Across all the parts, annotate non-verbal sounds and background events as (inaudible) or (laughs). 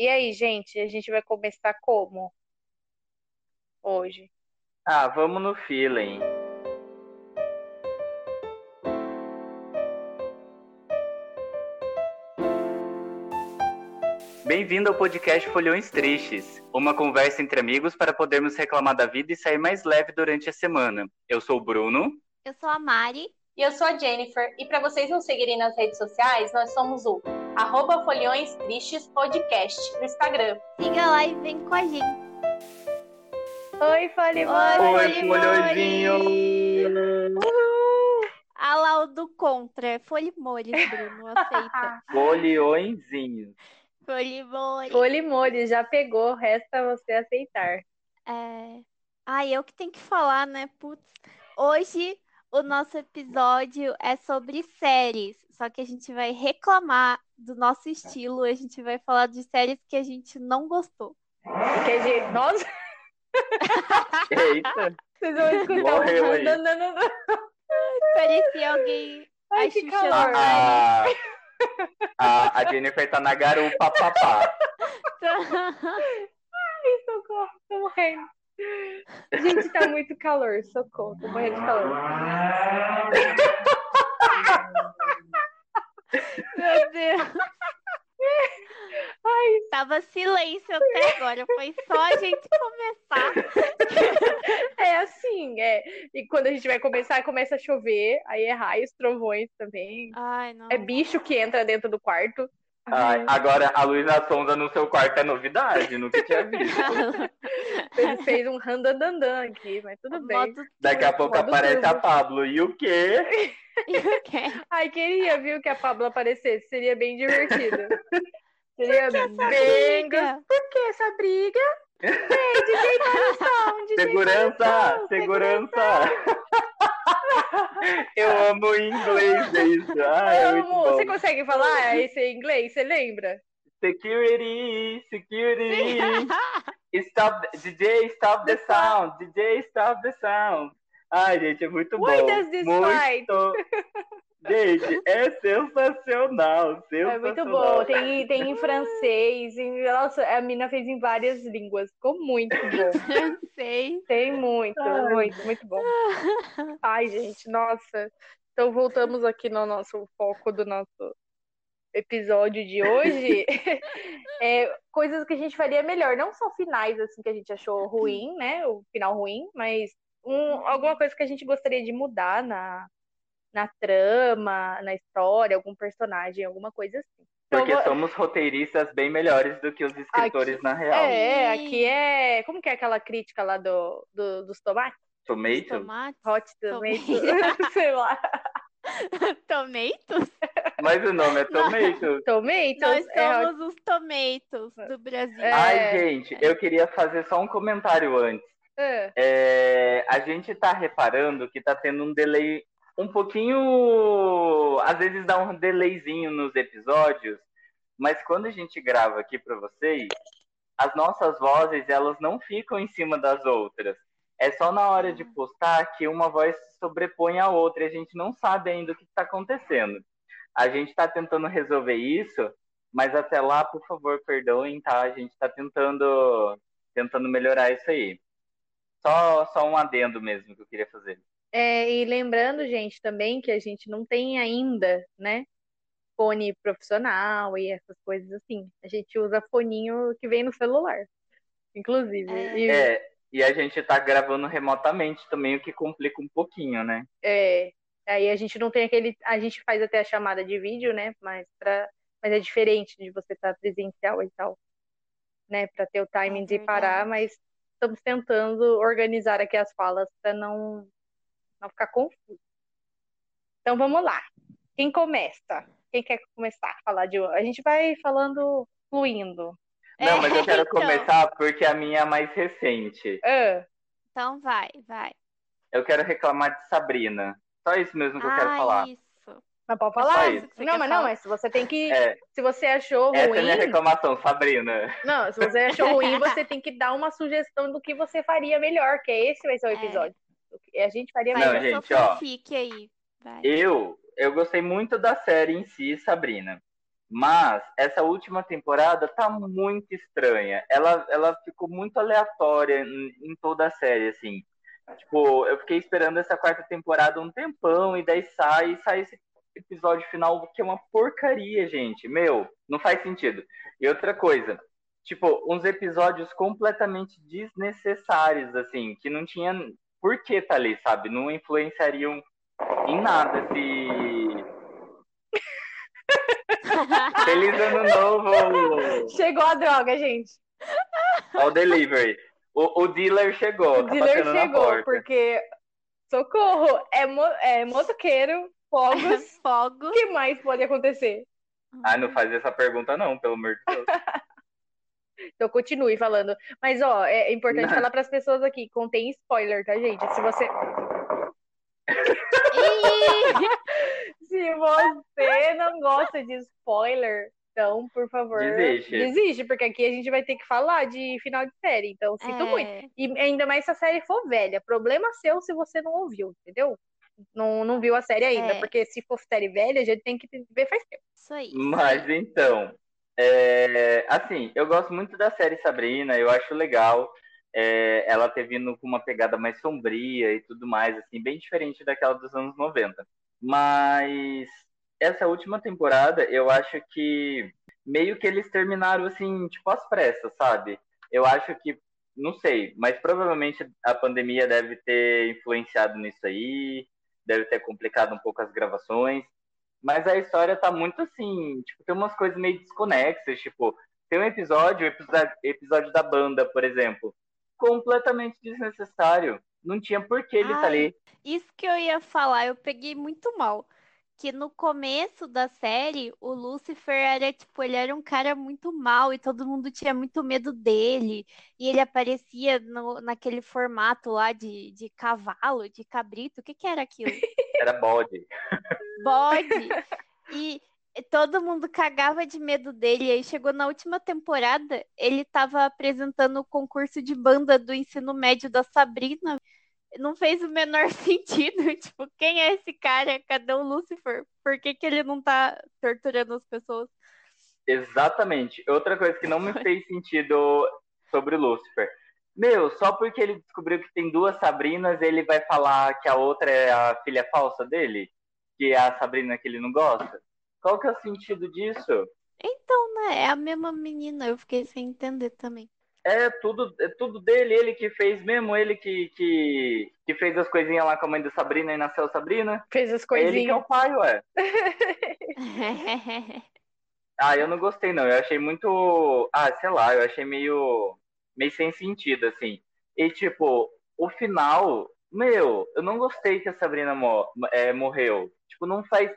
E aí, gente, a gente vai começar como? Hoje. Ah, vamos no feeling. Bem-vindo ao podcast Folhões Tristes, uma conversa entre amigos para podermos reclamar da vida e sair mais leve durante a semana. Eu sou o Bruno. Eu sou a Mari. E eu sou a Jennifer. E para vocês nos seguirem nas redes sociais, nós somos o arroba Folhões Tristes Podcast no Instagram. Siga lá e vem com a gente. Oi, Fale Oi, folhõezinho! A lá o do contra. é Folimores, Bruno. Aceita. (laughs) Folhõezinhos. Folimores. Polimores, já pegou, resta você aceitar. É... Ah, eu que tenho que falar, né? Putz. Hoje o nosso episódio é sobre séries. Só que a gente vai reclamar do nosso estilo. A gente vai falar de séries que a gente não gostou. Porque, a gente- nossa, Eita! vocês vão escutar Morreu um aí. dan, dan, dan, dan. Parecia alguém. Ai, a que Xuxa calor. A, a, a Jennifer tá na garupa papá. Ai, socorro, tô morrendo. Gente, tá muito calor, socorro, tô morrendo de calor. (laughs) Meu Deus. Ai, (laughs) Tava silêncio até agora. Foi só a gente começar. (laughs) é assim, é. E quando a gente vai começar, começa a chover, aí é raios, trovões também. Ai, não. É bicho que entra dentro do quarto. Ai, agora a luz da sonda no seu quarto é novidade, nunca tinha visto. (laughs) Ele fez um randandandan aqui, mas tudo bem. Daqui a pouco aparece a. Pablo. E o quê? turbo. Ai, queria, viu, que a Pablo aparecesse. Seria bem divertido. Seria bem briga? Por que essa briga? Ei, DJ Paulistão, DJ Segurança! Paulistão, Segurança! (laughs) Eu amo inglês isso. Ai, é muito Amo. bom. Você consegue falar esse em inglês? Você lembra? Security, security. (laughs) Stop, DJ, stop the sound. DJ, stop the sound. Ai, gente, é muito Why bom. does this muito... fight? (laughs) Gente, é sensacional, sensacional. É muito bom. Tem, tem em francês. Em... Nossa, a mina fez em várias línguas. Ficou muito (laughs) bom. Sei. Tem muito, Ai. muito, muito bom. Ai, gente, nossa. Então voltamos aqui no nosso foco do nosso episódio de hoje. (laughs) É, coisas que a gente faria melhor, não só finais assim que a gente achou ruim, né? O final ruim, mas um, alguma coisa que a gente gostaria de mudar na, na trama, na história, algum personagem, alguma coisa assim. Então, Porque vou- somos roteiristas bem melhores do que os escritores na real. É, aqui é. Como que é aquela crítica lá do, do- dos tomates? Tomato? Tomate. Hot tomato, Tomate. (laughs) sei lá. (laughs) Tomatoes? Mas o nome é Tomato. Tomatoes? Nós é somos os tomatoes do Brasil. É. Ai, gente, eu queria fazer só um comentário antes. É. É, a gente tá reparando que tá tendo um delay um pouquinho. Às vezes dá um delayzinho nos episódios, mas quando a gente grava aqui para vocês, as nossas vozes elas não ficam em cima das outras. É só na hora de postar que uma voz se sobrepõe à outra e a gente não sabe ainda o que está acontecendo. A gente está tentando resolver isso, mas até lá, por favor, perdoem, tá? A gente está tentando, tentando melhorar isso aí. Só, só um adendo mesmo que eu queria fazer. É, e lembrando, gente, também que a gente não tem ainda, né? Fone profissional e essas coisas assim. A gente usa foninho que vem no celular, inclusive. É. E, É, e a gente tá gravando remotamente também, o que complica um pouquinho, né? é, aí a gente não tem aquele. A gente faz até a chamada de vídeo, né? Mas, pra, mas é diferente de você estar presencial e tal, né? Para ter o timing de parar, verdade. mas estamos tentando organizar aqui as falas para não, não ficar confuso. Então vamos lá. Quem começa? Quem quer começar a falar de. A gente vai falando fluindo. Não, mas eu quero então. começar porque a minha é mais recente. Ah, Então vai, vai. Eu quero reclamar de Sabrina. Só isso mesmo que eu quero ah, falar. isso. mas pode Só falar? Não, mas não, falar. mas você tem que. É, Se você achou essa é a ruim. minha reclamação, Sabrina. Não, se você achou ruim, (laughs) você tem que dar uma sugestão do que você faria melhor, que esse vai ser o É. episódio. Que A gente faria Não, melhor. a gente, ó. fanfic aí. Vai. Eu, eu gostei muito da série em si, Sabrina. Mas essa última temporada tá muito estranha. Ela, ela ficou muito aleatória em, em toda a série, assim. Tipo, eu fiquei esperando essa quarta temporada um tempão, e daí sai, e sai esse episódio final que é uma porcaria, gente. Meu, não faz sentido. E outra coisa, tipo, uns episódios completamente desnecessários, assim, que não tinha por que tá ali, sabe? Não influenciariam em nada se. Feliz ano novo! Chegou a droga, gente. Ao delivery. O, o dealer chegou. O tá dealer chegou, porta. porque. Socorro! É, mo é motoqueiro, fogos. (laughs) Fogo. O que mais pode acontecer? Ah, não faz essa pergunta, não, pelo amor de Deus. (laughs) Então continue falando. Mas, ó, é importante Não. falar para as pessoas aqui: contém spoiler, tá, gente? Se você. (laughs) Se você não gosta de spoiler, então, por favor, Desiste. desiste, porque aqui a gente vai ter que falar de final de série. Então, sinto muito. é, E ainda mais se a série for velha. Problema seu se você não ouviu, entendeu? Não, não viu a série ainda, É. porque se for série velha, a gente tem que ver faz tempo. isso aí. Mas então, é, assim, eu gosto muito da série Sabrina, eu acho legal é, ela ter vindo com uma pegada mais sombria e tudo mais, assim, bem diferente daquela dos anos 90. Mas essa última temporada, eu acho que meio que eles terminaram assim, tipo, às pressas, sabe? Eu acho que, não sei, mas provavelmente a pandemia deve ter influenciado nisso aí, deve ter complicado um pouco as gravações. Mas a história tá muito assim, tipo, tem umas coisas meio desconexas, tipo, tem um episódio, o episódio, episódio da banda, por exemplo, completamente desnecessário. Não tinha por que ele tá Ai. ali. Isso que eu ia falar, eu peguei muito mal. Que no começo da série, o Lucifer era tipo, ele era um cara muito mal e todo mundo tinha muito medo dele. E ele aparecia no, naquele formato lá de, de cavalo, de cabrito. O que que era aquilo? (laughs) Era bode. Bode. E todo mundo cagava de medo dele. E aí chegou na última temporada, ele tava apresentando o concurso de banda do ensino médio da Sabrina. Não fez o menor (laughs) sentido. Tipo, quem é esse cara? Cadê o Lucifer? Por que que ele não tá torturando as pessoas? Exatamente. Outra coisa que não me fez sentido sobre o Lúcifer. Meu, só porque ele descobriu que tem duas Sabrinas, ele vai falar que a outra é a filha falsa dele? Que é a Sabrina que ele não gosta? Qual que é o sentido disso? Então, né? É a mesma menina. Eu fiquei sem entender também. É tudo, é tudo dele, ele que fez mesmo, ele que, que, que fez as coisinhas lá com a mãe da Sabrina e nasceu a Sabrina. Fez as É ele que é coisinhas. o pai, ué. (laughs) Ah, eu não gostei, não. Eu achei muito. Ah, sei lá, eu achei meio. meio sem sentido, assim. E, tipo, o final. Meu, eu não gostei que a Sabrina mo- é, morreu. Tipo, não faz.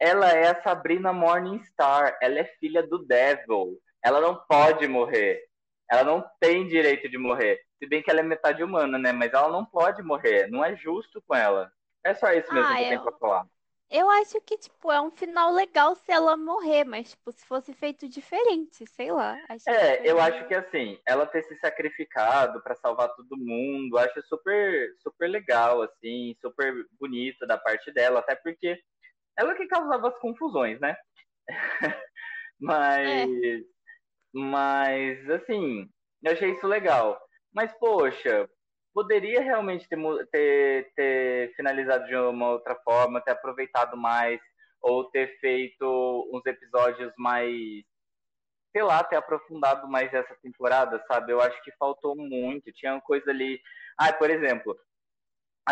Ela é a Sabrina Morningstar. Ela é filha do Devil. Ela não pode morrer. Ela não tem direito de morrer. Se bem que ela é metade humana, né? Mas ela não pode morrer. Não é justo com ela. É só isso mesmo Ah, que eu tenho eu- pra falar. Eu acho que, tipo, é um final legal se ela morrer, mas, tipo, se fosse feito diferente, sei lá. É, eu acho que assim, ela ter se sacrificado pra salvar todo mundo, acho super, super legal, assim, super bonito da parte dela, até porque ela que causava as confusões, né? (laughs) Mas, mas assim, eu achei isso legal. Mas, poxa, poderia realmente ter, ter, ter finalizado de uma outra forma, ter aproveitado mais, ou ter feito uns episódios mais sei lá, ter aprofundado mais essa temporada, sabe? Eu acho que faltou muito. Tinha uma coisa ali. Ah, por exemplo,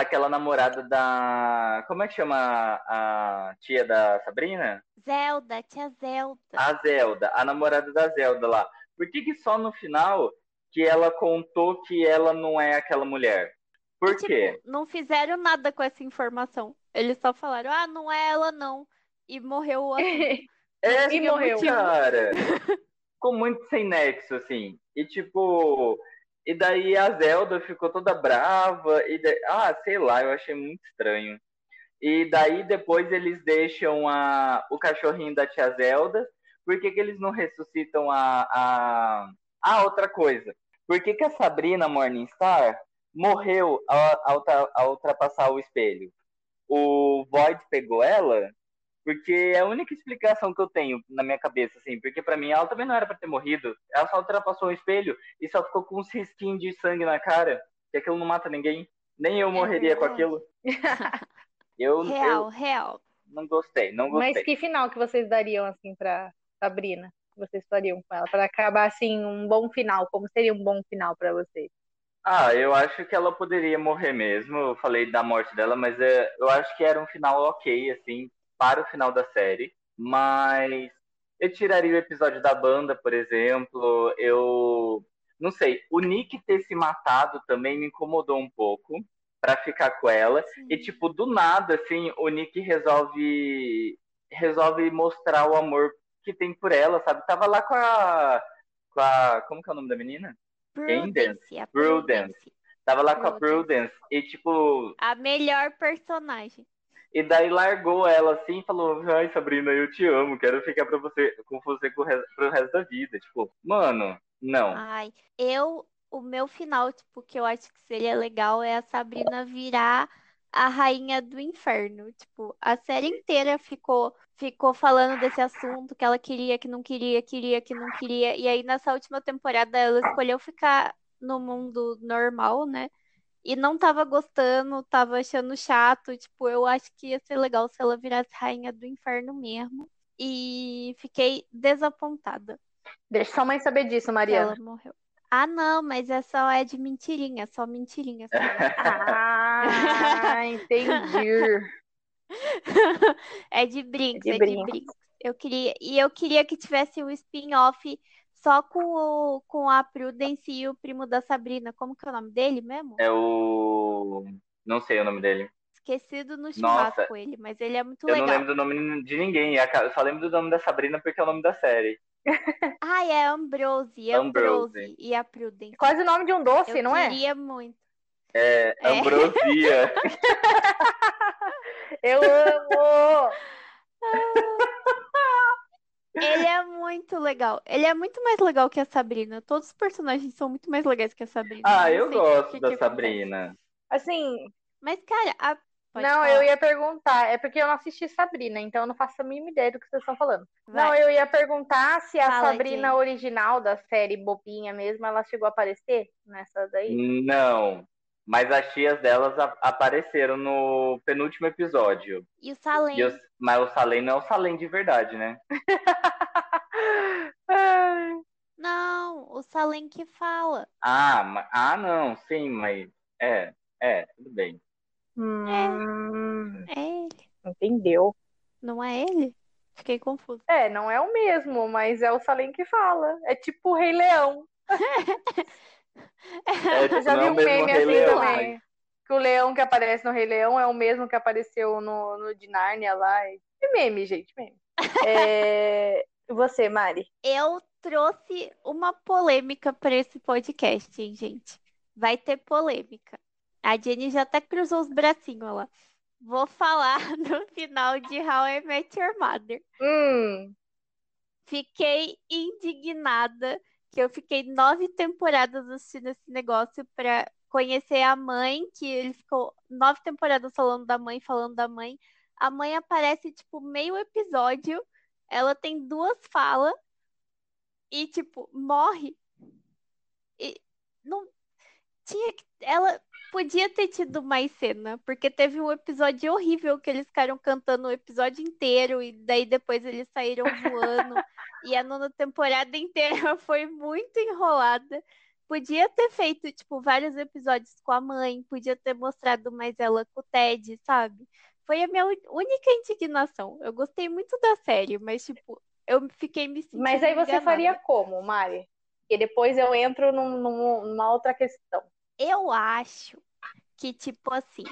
aquela namorada da. Como é que chama a a tia da Sabrina? Zelda, tia Zelda. A Zelda, a namorada da Zelda lá. Por que, que só no final que ela contou que ela não é aquela mulher? Por Tipo, quê? não fizeram nada com essa informação. Eles só falaram, ah, não é ela, não. E morreu o assunto. (laughs) É, E morreu. cara. Ficou muito sem nexo, assim. E tipo. E daí a Zelda ficou toda brava. E da- Ah, sei lá, eu achei muito estranho. E daí depois eles deixam a... o cachorrinho da tia Zelda. Por que, que eles não ressuscitam a. a... Ah, outra coisa. Por que, que a Sabrina Morningstar morreu ao, ao, ao ultrapassar o espelho? O Void pegou ela Porque é a única explicação que eu tenho na minha cabeça, assim. Porque para mim ela também não era para ter morrido. Ela só ultrapassou um espelho e só ficou com uns risquinhos de sangue na cara. Que aquilo não mata ninguém. Nem eu morreria é com aquilo. (laughs) Eu, real, eu real. Não gostei, não gostei. Mas que final que vocês dariam, assim, pra Sabrina? Que vocês fariam com ela? Para acabar, assim, um bom final. Como seria um bom final para vocês? Ah, eu acho que ela poderia morrer mesmo. Eu falei da morte dela, mas é, eu acho que era um final ok, assim, para o final da série. Mas eu tiraria o episódio da banda, por exemplo. Eu não sei. O Nick ter se matado também me incomodou um pouco para ficar com ela. Sim. E tipo, do nada, assim, o Nick resolve resolve mostrar o amor que tem por ela, sabe? Tava lá com a com a como que é o nome da menina? Prudence. Prudence. Prudence. Tava lá com a Prudence e, tipo. A melhor personagem. E daí largou ela assim e falou: Ai, Sabrina, eu te amo, quero ficar pra você, com você pro resto, pro resto da vida. Tipo, mano, não. Ai, eu. O meu final, tipo, que eu acho que seria legal é a Sabrina virar a rainha do inferno. Tipo, a série inteira ficou ficou falando desse assunto que ela queria, que não queria, queria, que não queria. E aí nessa última temporada ela escolheu ficar no mundo normal, né? E não tava gostando, tava achando chato. Tipo, eu acho que ia ser legal se ela virasse rainha do inferno mesmo. E fiquei desapontada. Deixa sua mãe saber disso, Mariana. Ela morreu. Ah, não, mas é só é de mentirinha, só mentirinha. Só. ah, entendi. é de brinks, é de, é brinks. de brinks. Eu queria, e eu queria que tivesse um spin-off só com, o, com a Prudence e o primo da Sabrina. Como que é o nome dele mesmo? É o. Não sei o nome dele. Esquecido no churrasco Nossa, ele, mas ele é muito eu legal. Eu não lembro do nome de ninguém. Eu só lembro do nome da Sabrina porque é o nome da série. (laughs) ah, é Ambrose, Ambrose, Ambrose. e a Prudence. Quase o nome de um doce, eu não é? Eu queria muito. É, é. Ambrosia. (laughs) (laughs) eu amo! Ele é muito legal. Ele é muito mais legal que a Sabrina. Todos os personagens são muito mais legais que a Sabrina. Ah, eu gosto da Sabrina. Assim. Mas, cara, a... não, falar. eu ia perguntar. É porque eu não assisti Sabrina, então eu não faço a mínima ideia do que vocês estão falando. Vai. Não, eu ia perguntar se a Fala, Sabrina gente. original da série Bobinha mesmo, ela chegou a aparecer nessa daí? Não. Mas as tias delas a- apareceram no penúltimo episódio. E o Salem. E os- mas o Salem não é o Salem de verdade, né? (laughs) Não, o Salem que fala. Ah, ma- ah, não, sim, mas é, é, tudo bem. Hum, É ele. entendeu? Não é ele? Fiquei confuso. É, não é o mesmo, mas é o Salem que fala. É tipo o Rei Leão. (laughs) É, (laughs) tipo, Eu já vi é o um meme assim Leão, também. mas- Que o leão que aparece no Rei Leão é o mesmo que apareceu no, no de Nárnia lá. É meme, gente, meme. (laughs) É... Você, Mari? Eu trouxe uma polêmica para esse podcast, hein, gente? Vai ter polêmica. A Jenny já até cruzou os bracinhos lá. Vou falar (laughs) no final de How I Met Your Mother. Hum, Fiquei indignada que eu fiquei nove temporadas assistindo esse negócio para conhecer a mãe, que ele ficou nove temporadas falando da mãe, falando da mãe. A mãe aparece, tipo, meio episódio, ela tem duas falas e, tipo, morre. E não tinha que. Ela podia ter tido mais cena, porque teve um episódio horrível que eles ficaram cantando o episódio inteiro e daí depois eles saíram voando. E a nona temporada inteira (laughs) foi muito enrolada. Podia ter feito, tipo, vários episódios com a mãe, podia ter mostrado mais ela com o Ted, sabe? Foi a minha única indignação. Eu gostei muito da série, mas, tipo, eu fiquei me sentindo. mas aí você enganada. faria como, Mari? E depois eu entro num- num- numa outra questão. Eu acho que, tipo assim,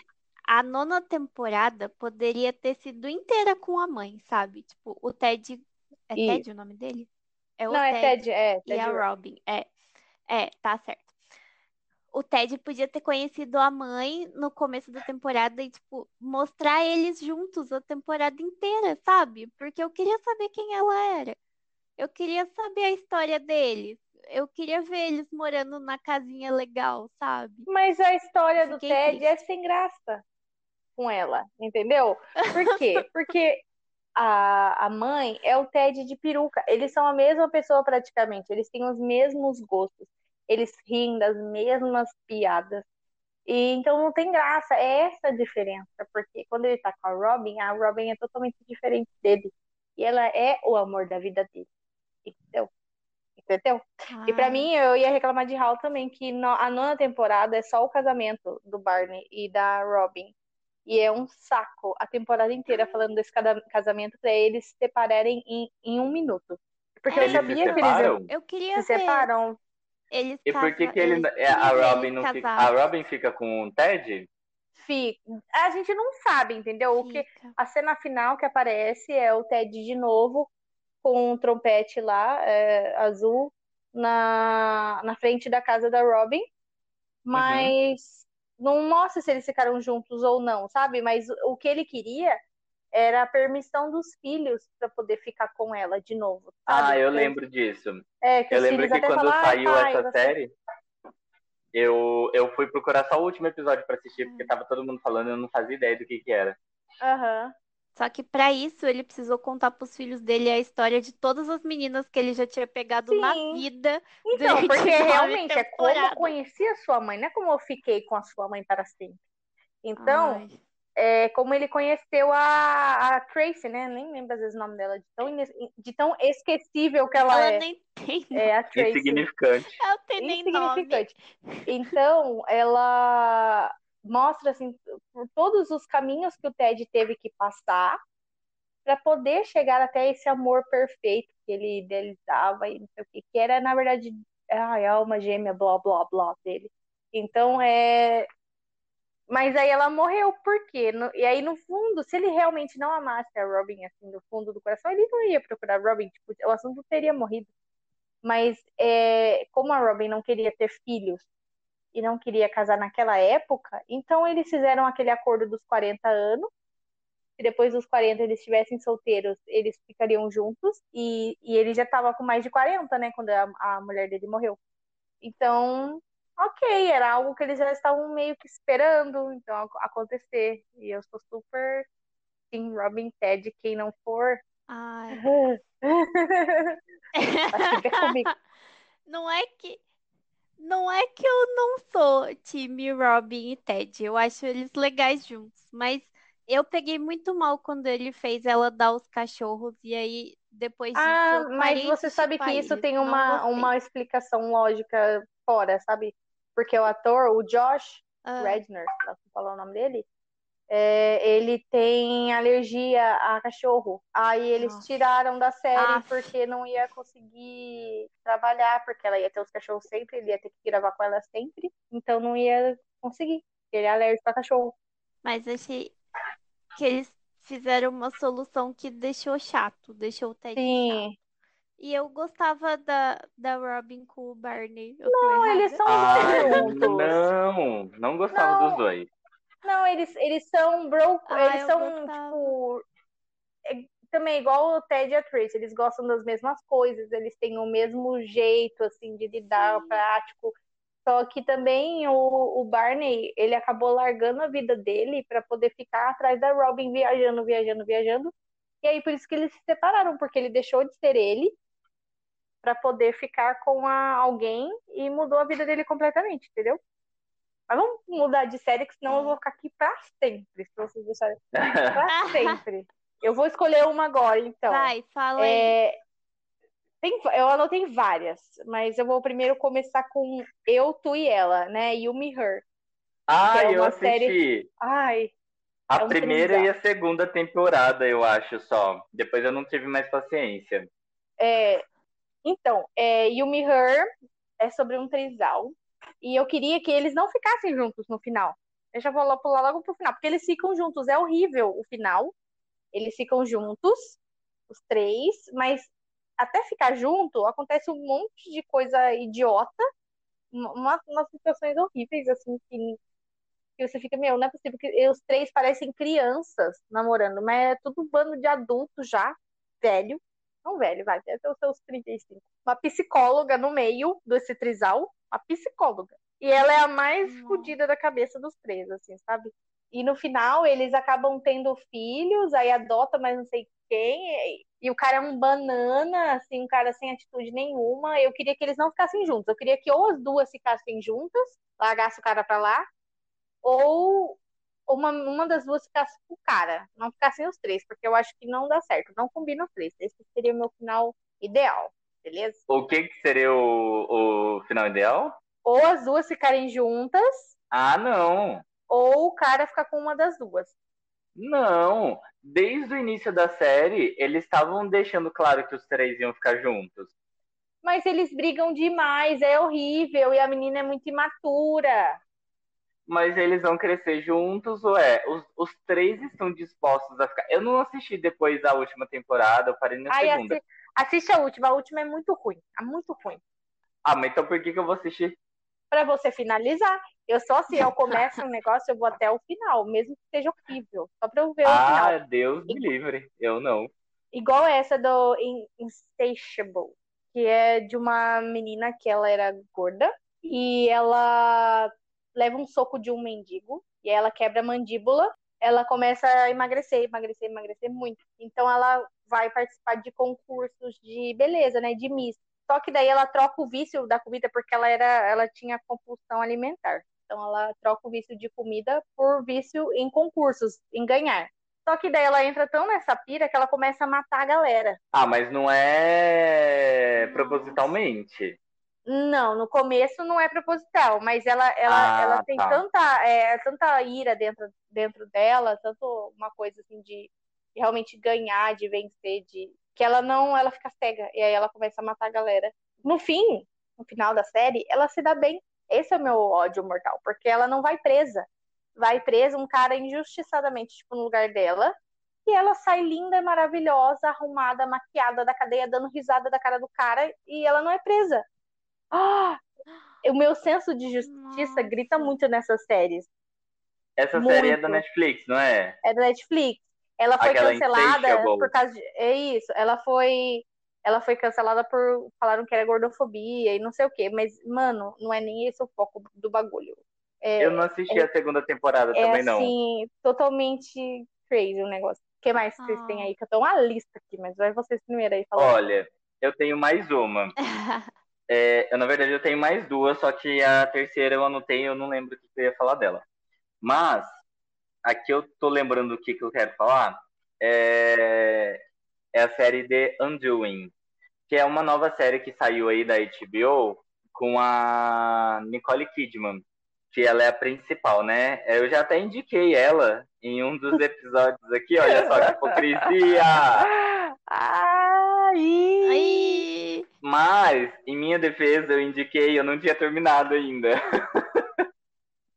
a nona temporada poderia ter sido inteira com a mãe, sabe? Tipo, o Ted. É Isso. Ted o nome dele? É o Não, é Ted, é. e Ted a Robin. É, é, tá certo. O Ted podia ter conhecido a mãe no começo da temporada e, tipo, mostrar eles juntos a temporada inteira, sabe? Porque eu queria saber quem ela era. Eu queria saber a história deles. Eu queria ver eles morando na casinha legal, sabe? Mas a história do Fiquei Ted triste. é sem graça com ela, entendeu? Por quê? (laughs) Porque a, a mãe é o Ted de peruca. Eles são a mesma pessoa praticamente. Eles têm os mesmos gostos. Eles riem das mesmas piadas. E então não tem graça. É essa a diferença. Porque quando ele tá com a Robin, a Robin é totalmente diferente dele. E ela é o amor da vida dele. Entendeu? Entendeu? Ah, E pra mim, eu ia reclamar de Hal também, que no- a nona temporada é só o casamento do Barney e da Robin. E é um saco a temporada inteira falando desse casamento pra eles se separarem em, em um minuto. Porque eu Eles se sabia que eles iam- eu queria se ver separam. eles E por que que ele, eles- é, a Robin não fica, a. Robin fica com o Ted? Fi- A gente não sabe, entendeu? O que Fica. a cena final que aparece é o Ted de novo com um trompete lá, é, azul, na, na frente da casa da Robin. Mas não mostra se eles ficaram juntos ou não, sabe? Mas o que ele queria era a permissão dos filhos para poder ficar com ela de novo, sabe? Ah, eu lembro disso. É, que Eu lembro que quando falam, "Ai, saiu essa você- série, eu, eu fui procurar só o último episódio pra assistir, porque tava todo mundo falando e eu não fazia ideia do que que era. Aham. Só que pra isso ele precisou contar pros filhos dele a história de todas as meninas que ele já tinha pegado na Sim. vida. Então, porque (laughs) realmente é como eu conheci a sua mãe, não é como eu fiquei com a sua mãe para sempre. Então, Ai, é como ele conheceu a, a Tracy, né? Nem lembro às vezes o nome dela, de tão, ines- de tão esquecível que ela, ela é. nem tem, É a Tracy. Insignificante. ela tem nem nome. Insignificante. Então, ela mostra assim todos os caminhos que o Ted teve que passar para poder chegar até esse amor perfeito que ele idealizava e não sei o que, que era na verdade a alma gêmea, blá blá blá dele. Então é mas aí ela morreu, por quê? E aí, no fundo, se ele realmente não amasse a Robin, assim, no fundo do coração, ele não ia procurar Robin, tipo, o assunto teria morrido. Mas é, como a Robin não queria ter filhos e não queria casar naquela época, então eles fizeram aquele acordo dos 40 anos. Se depois dos 40 eles estivessem solteiros, eles ficariam juntos. E, e ele já estava com mais de 40, né? Quando a, a mulher dele morreu. Então, ok, era algo que eles já estavam meio que esperando então ac- acontecer. E eu sou super Team Robin Ted, quem não for. Ai. Acho que é comigo. (laughs) Não é que não é que eu não sou time Robin e Ted. Eu acho eles legais juntos, mas eu peguei muito mal quando ele fez ela dar os cachorros e aí depois disso Ah, mas você sabe que isso tem Não uma, uma explicação lógica fora, sabe? Porque o ator, o Josh Ah, Redner, como falar o nome dele, é, ele tem alergia a cachorro. Aí eles Nossa. tiraram da série Aff. porque não ia conseguir trabalhar, porque ela ia ter os cachorros sempre, ele ia ter que gravar com ela sempre, então não ia conseguir. Ele é alérgico a cachorro. mas achei que eles fizeram uma solução que deixou chato, deixou o Ted chato. Sim. E eu gostava da, da Robin com o Barney. Não, eles são Ah, juntos. não, não gostava Não. dos dois. Não, eles, eles são bro, Ah, eles são, tipo, é- também igual o Ted e a Tracy, eles gostam das mesmas coisas, eles têm o mesmo jeito, assim, de lidar, Sim. prático. Só que também o, o Barney, ele acabou largando a vida dele para poder ficar atrás da Robin, viajando, viajando, viajando. E aí por isso que eles se separaram, porque ele deixou de ser ele para poder ficar com a, alguém e mudou a vida dele completamente, entendeu? Mas vamos mudar de série, que senão eu vou ficar aqui pra sempre, se vocês deixarem. Pra (laughs) sempre. Eu vou escolher uma agora, então. Vai, fala aí. É, tem- eu anotei várias, mas eu vou primeiro começar com Eu, Tu e Ela, né? You, Me, Her. Ah, é eu uma assisti. série- Ai, A é um primeira trisal. e a segunda temporada, eu acho só. Depois eu não tive mais paciência. É, então, é, You, Me, Her é sobre um trisal. E eu queria que eles não ficassem juntos no final. Eu pular, pular logo pro final, porque eles ficam juntos. É horrível o final. Eles ficam juntos, os três, mas até ficar junto acontece um monte de coisa idiota, uma- umas situações horríveis, assim, que, que você fica, meu, não é possível que os três parecem crianças namorando, mas é tudo um bando de adulto já, velho. Não velho, vai, até os seus 35. Uma psicóloga no meio desse trisal, uma psicóloga. E ela é a mais Nossa. fodida da cabeça dos três, assim, sabe? E no final eles acabam tendo filhos, aí adota mas não sei quem, e o cara é um banana, assim, um cara sem atitude nenhuma. Eu queria que eles não ficassem juntos. Eu queria que ou as duas ficassem juntas, largasse o cara pra lá, ou uma, uma das duas ficasse com o cara. Não ficassem os três, porque eu acho que não dá certo. Não combina os três. Esse seria o meu final ideal, beleza? O que, que seria o, o final ideal? Ou as duas ficarem juntas. Ah, não. Ou o cara ficar com uma das duas. Não. Desde o início da série, eles estavam deixando claro que os três iam ficar juntos. Mas eles brigam demais, é horrível, e a menina é muito imatura. Mas eles vão crescer juntos, ou é? Os, os três estão dispostos a ficar. Eu não assisti depois da última temporada, eu parei na Ai, segunda. assi- assiste a última, a última é muito ruim. É muito ruim. Ah, mas então por que, que eu vou assistir? Pra você finalizar. Eu só se eu começo um negócio, eu vou até o final, mesmo que seja horrível. Só pra eu ver o final. Ah, Deus me livre. Eu não. Igual essa do In- Insatiable, que é de uma menina que ela era gorda e ela leva um soco de um mendigo e ela quebra a mandíbula. Ela começa a emagrecer, emagrecer, emagrecer muito. Então ela vai participar de concursos de beleza, né, de Miss. Só que daí ela troca o vício da comida porque ela era, ela tinha compulsão alimentar. Então ela troca o vício de comida por vício em concursos, em ganhar. Só que daí ela entra tão nessa pira que ela começa a matar a galera. Ah, mas não é propositalmente. Não, no começo não é proposital, mas ela, ela, Ah, ela tem tá. tanta, é, tanta ira dentro, dentro dela, tanto uma coisa assim de, de realmente ganhar, de vencer, de que ela não, ela fica cega e aí ela começa a matar a galera. No fim, no final da série, ela se dá bem. Esse é o meu ódio mortal, porque ela não vai presa. Vai presa um cara injustiçadamente, tipo, no lugar dela, e ela sai linda, maravilhosa, arrumada, maquiada da cadeia, dando risada da cara do cara, e ela não é presa. Ah! (gasps) O meu senso de justiça Nossa. grita muito nessas séries. Essa série é Muito. da Netflix, não é? É da Netflix. Ela foi Aquela cancelada por causa de. É isso. Ela foi. Ela foi cancelada por. Falaram que era gordofobia e não sei o quê. Mas, mano, não é nem esse o foco do bagulho. É, Eu não assisti a segunda temporada é também, não. assim, totalmente crazy o negócio. O que mais que vocês Ah. têm aí? Que eu tô uma lista aqui, mas vai vocês primeiro aí falar. Olha, eu tenho mais uma. (laughs) É, eu, na verdade, eu tenho mais duas, só que a terceira eu anotei e eu não lembro o que eu ia falar dela. Mas, aqui eu tô lembrando o que, que eu quero falar. É, é a série The Undoing, que é uma nova série que saiu aí da HBO com a Nicole Kidman, que ela é a principal, né? Eu já até indiquei ela em um dos episódios aqui, olha só que hipocrisia! (laughs) Ai! Ai, Mas, em minha defesa, eu indiquei, eu não tinha terminado ainda.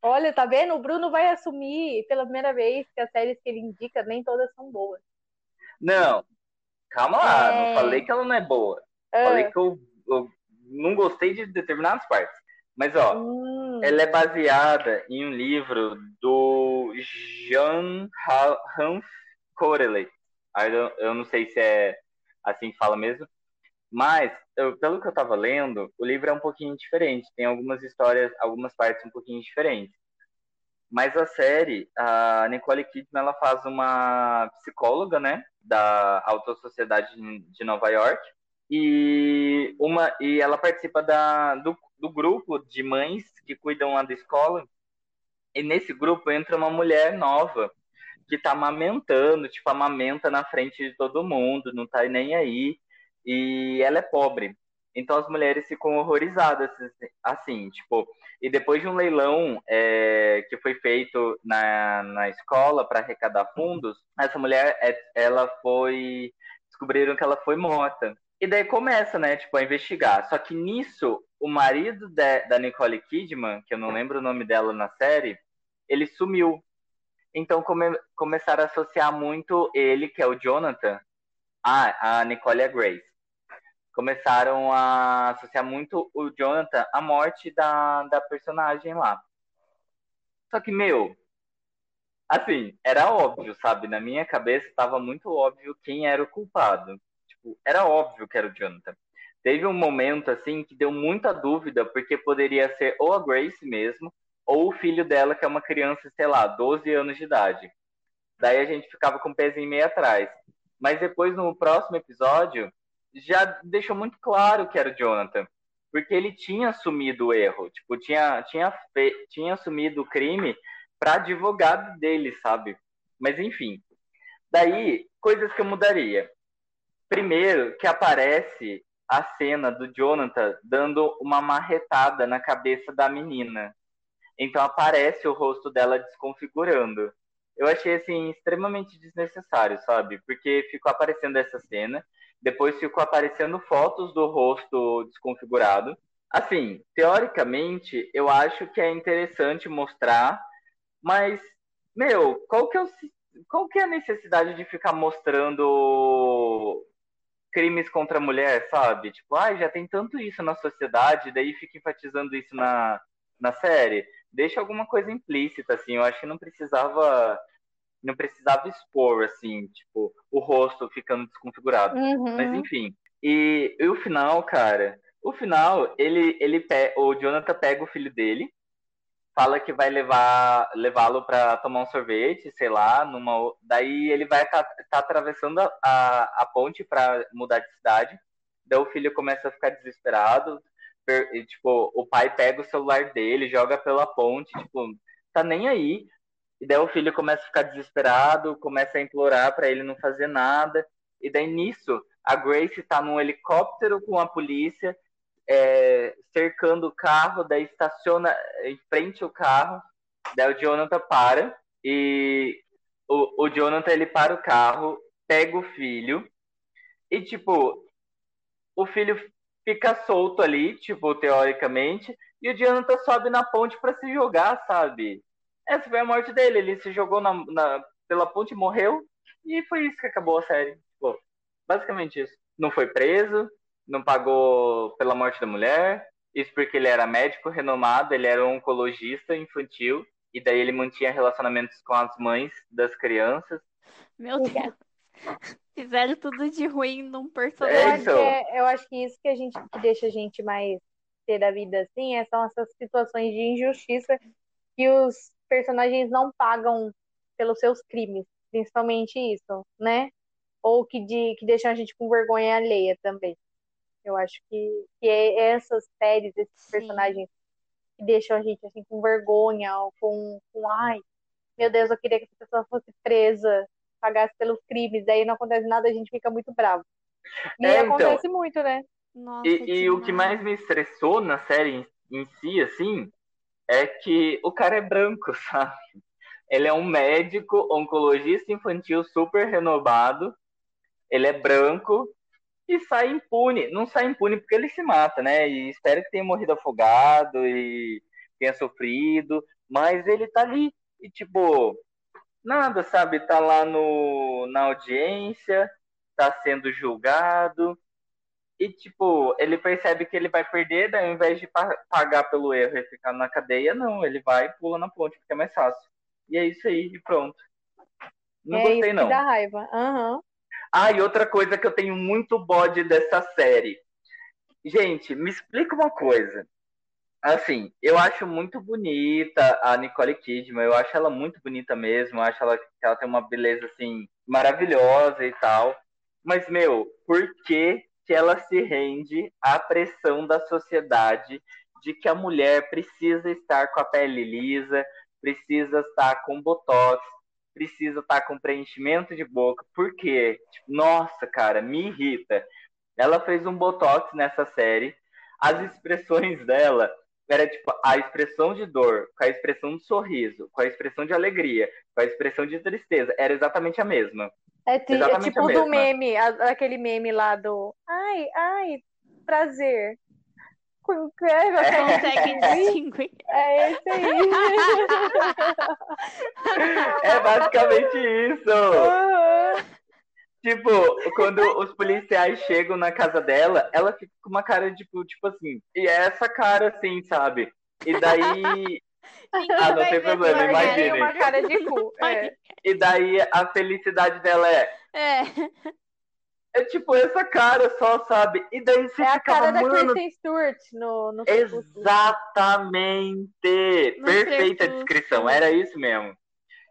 Olha, tá vendo? O Bruno vai assumir pela primeira vez que as séries que ele indica nem todas são boas. Não, calma lá, É. não falei que ela não é boa. Ah, Falei que eu, eu não gostei de determinadas partes. Mas, ó, hum, ela é baseada em um livro do Jean Ha- Hans Corelli. Eu não sei se é assim que fala mesmo. Mas, eu- pelo que eu tava lendo, o livro é um pouquinho diferente. Tem algumas histórias, algumas partes um pouquinho diferentes. Mas a série, a Nicole Kidman, ela faz uma psicóloga, né? Da Alta Sociedade de Nova York. E, uma, e ela participa da, do, do grupo de mães que cuidam lá da escola. E nesse grupo entra uma mulher nova que tá amamentando, tipo, amamenta na frente de todo mundo, não tá nem aí. E ela é pobre. Então as mulheres ficam horrorizadas, assim, tipo. E depois de um leilão é, que foi feito na, na escola para arrecadar fundos, essa mulher, é, ela foi. Descobriram que ela foi morta. E daí começa, né, tipo, a investigar. Só que nisso, o marido de, da Nicole Kidman, que eu não lembro o nome dela na série, ele sumiu. Então come, começaram a associar muito ele, que é o Jonathan, a, a Nicole e a Grace. Começaram a associar muito o Jonathan à morte da, da personagem lá. Só que, meu, assim, era óbvio, sabe? Na minha cabeça estava muito óbvio quem era o culpado. Tipo, era óbvio que era o Jonathan. Teve um momento, assim, que deu muita dúvida, porque poderia ser ou a Grace mesmo, ou o filho dela, que é uma criança, sei lá, 12 anos de idade. Daí a gente ficava com o pezinho meio atrás. Mas depois, no próximo episódio, já deixou muito claro que era o Jonathan. Porque ele tinha assumido o erro. Tipo, tinha, tinha, tinha assumido o crime para advogado dele, sabe? Mas enfim. Daí, coisas que eu mudaria. Primeiro, que aparece a cena do Jonathan dando uma marretada na cabeça da menina. Então aparece o rosto dela desconfigurando. Eu achei assim extremamente desnecessário, sabe? Porque ficou aparecendo essa cena, depois ficou aparecendo fotos do rosto desconfigurado. Assim, teoricamente, eu acho que é interessante mostrar, mas meu, qual que é o qual que é a necessidade de ficar mostrando crimes contra a mulher, sabe? Tipo, ai, ah, já tem tanto isso na sociedade, daí fica enfatizando isso na, na série. Deixa alguma coisa implícita, assim. Eu acho que não precisava não precisava expor, assim, tipo, o rosto ficando desconfigurado. Uhum. Mas enfim. E, e, o final, cara, o final, ele, ele o Jonathan pega o filho dele, fala que vai levar levá-lo para tomar um sorvete, sei lá, numa daí ele vai estar tá, tá atravessando a, a, a ponte para mudar de cidade. Daí o filho começa a ficar desesperado, per, e, tipo, o pai pega o celular dele, joga pela ponte, tipo, tá nem aí. E daí o filho começa a ficar desesperado, começa a implorar para ele não fazer nada. E daí nisso, a Grace tá num helicóptero com a polícia é, cercando o carro, daí estaciona em frente ao carro, daí o Jonathan para e o, o Jonathan ele para o carro, pega o filho e tipo o filho fica solto ali, tipo teoricamente, e o Jonathan sobe na ponte para se jogar, sabe? Essa foi a morte dele, ele se jogou na, na, pela ponte, morreu e foi isso que acabou a série. Tipo, basicamente isso. Não foi preso, não pagou pela morte da mulher. Isso porque ele era médico renomado, ele era um oncologista infantil, e daí ele mantinha relacionamentos com as mães das crianças. Meu Deus. (laughs) Fizeram tudo de ruim num personagem. É, então... eu, acho que, eu acho que isso que a gente que deixa a gente mais ter da vida assim é, são essas situações de injustiça que os personagens não pagam pelos seus crimes, principalmente isso, né? Ou que, de, que deixam a gente com vergonha alheia também. Eu acho que, que é essas séries, esses Sim. personagens que deixam a gente assim com vergonha, ou com, com ai, meu Deus, eu queria que essa pessoa fosse presa, pagasse pelos crimes, daí não acontece nada, a gente fica muito bravo. E é, então, acontece muito, né? Nossa, e, e o que mais me estressou na série em, em si, assim, é que o cara é branco, (laughs) sabe? Ele é um médico oncologista infantil super renovado. Ele é branco e sai impune. Não sai impune porque ele se mata, né? E espero que tenha morrido afogado e tenha sofrido, mas ele tá ali e tipo nada, sabe? Tá lá no na audiência, tá sendo julgado e tipo, ele percebe que ele vai perder, daí ao invés de pagar pelo erro e ficar na cadeia, não, ele vai e pula na ponte, porque é mais fácil. E é isso aí, e pronto. Não é gostei, isso não. Que dá raiva. Uhum. Ah, e outra coisa que eu tenho muito bode dessa série. Gente, me explica uma coisa. Assim, eu acho muito bonita a Nicole Kidman, eu acho ela muito bonita mesmo, eu acho ela, que ela tem uma beleza, assim, maravilhosa e tal. Mas, meu, por que, que ela se rende à pressão da sociedade de que a mulher precisa estar com a pele lisa, precisa estar com botox, precisa estar com preenchimento de boca. Por quê? Tipo, nossa, cara, me irrita. Ela fez um botox nessa série. As expressões dela era tipo a expressão de dor, com a expressão de sorriso, com a expressão de alegria, com a expressão de tristeza, era exatamente a mesma. É, é tipo do meme, aquele meme lá do ai, ai, prazer. Consegue (laughs) distinguir. É esse aí. (laughs) É basicamente isso. Uhum. Tipo, quando os policiais chegam na casa dela, ela fica com uma cara, tipo, tipo assim. E é essa cara, assim, sabe? E daí. (laughs) ah, não tem problema, imagine. uma cara de cu. É. E daí a felicidade dela é. É. É tipo essa cara só, sabe? E daí você É a cara da mano, Kristen Stewart no, no Exatamente! No Perfeita a descrição, era isso mesmo.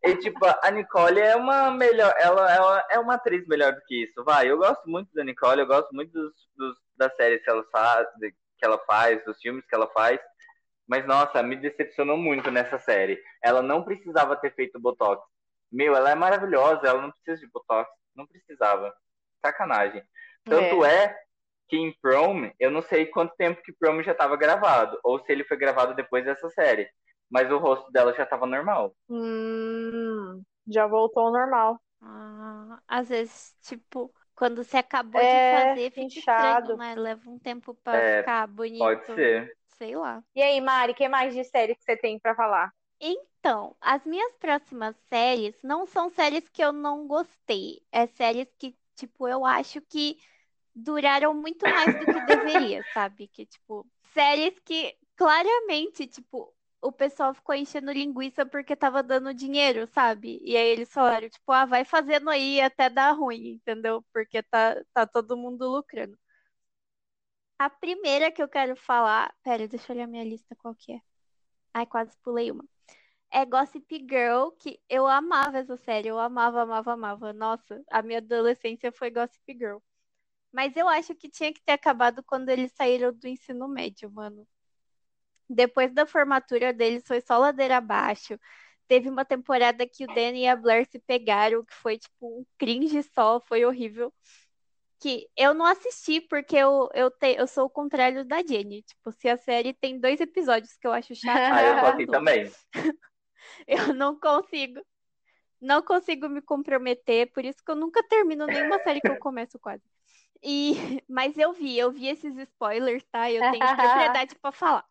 E tipo, a Nicole é uma melhor, ela, ela é uma atriz melhor do que isso, vai. Eu gosto muito da Nicole, eu gosto muito dos, dos- das séries que ela, faz, que ela faz, dos filmes que ela faz. Mas nossa, me decepcionou muito nessa série. Ela não precisava ter feito Botox. Meu, ela é maravilhosa, ela não precisa de Botox. Não precisava. Sacanagem. Tanto é, que em Prom, eu não sei quanto tempo que Prom já estava gravado, ou se ele foi gravado depois dessa série. Mas o rosto dela já estava normal. Hum, já voltou ao normal. Ah, às vezes, tipo, quando você acabou É, de fazer, fica inchado. estranho, né? Leva um tempo pra É, ficar bonito. Pode ser. Sei lá. E aí, Mari, que mais de série que você tem pra falar? Então, as minhas próximas séries não são séries que eu não gostei. É séries que, tipo, eu acho que duraram muito mais do que deveria, (laughs) sabe? Que, tipo, séries que claramente, tipo, o pessoal ficou enchendo linguiça porque tava dando dinheiro, sabe? E aí eles falaram, tipo, ah, vai fazendo aí até dar ruim, entendeu? Porque tá, tá todo mundo lucrando. A primeira que eu quero falar. Pera, deixa eu olhar minha lista qual que é. Ai, quase pulei uma. É Gossip Girl, que eu amava essa série. Eu amava, amava, amava. Nossa, a minha adolescência foi Gossip Girl. Mas eu acho que tinha que ter acabado quando eles saíram do ensino médio, mano. Depois da formatura deles, foi só ladeira abaixo. Teve uma temporada que o Danny e a Blair se pegaram, que foi tipo um cringe só, foi horrível. Que eu não assisti porque eu, eu, te, eu sou o contrário da Jenny. Tipo, se a série tem dois episódios que eu acho chato, (laughs) Ah, eu tô não. também. (laughs) Eu não consigo. Não consigo me comprometer, por isso que eu nunca termino nenhuma série que eu começo quase. E, (laughs) mas eu vi, eu vi esses spoilers, tá? Eu tenho (laughs) propriedade pra falar.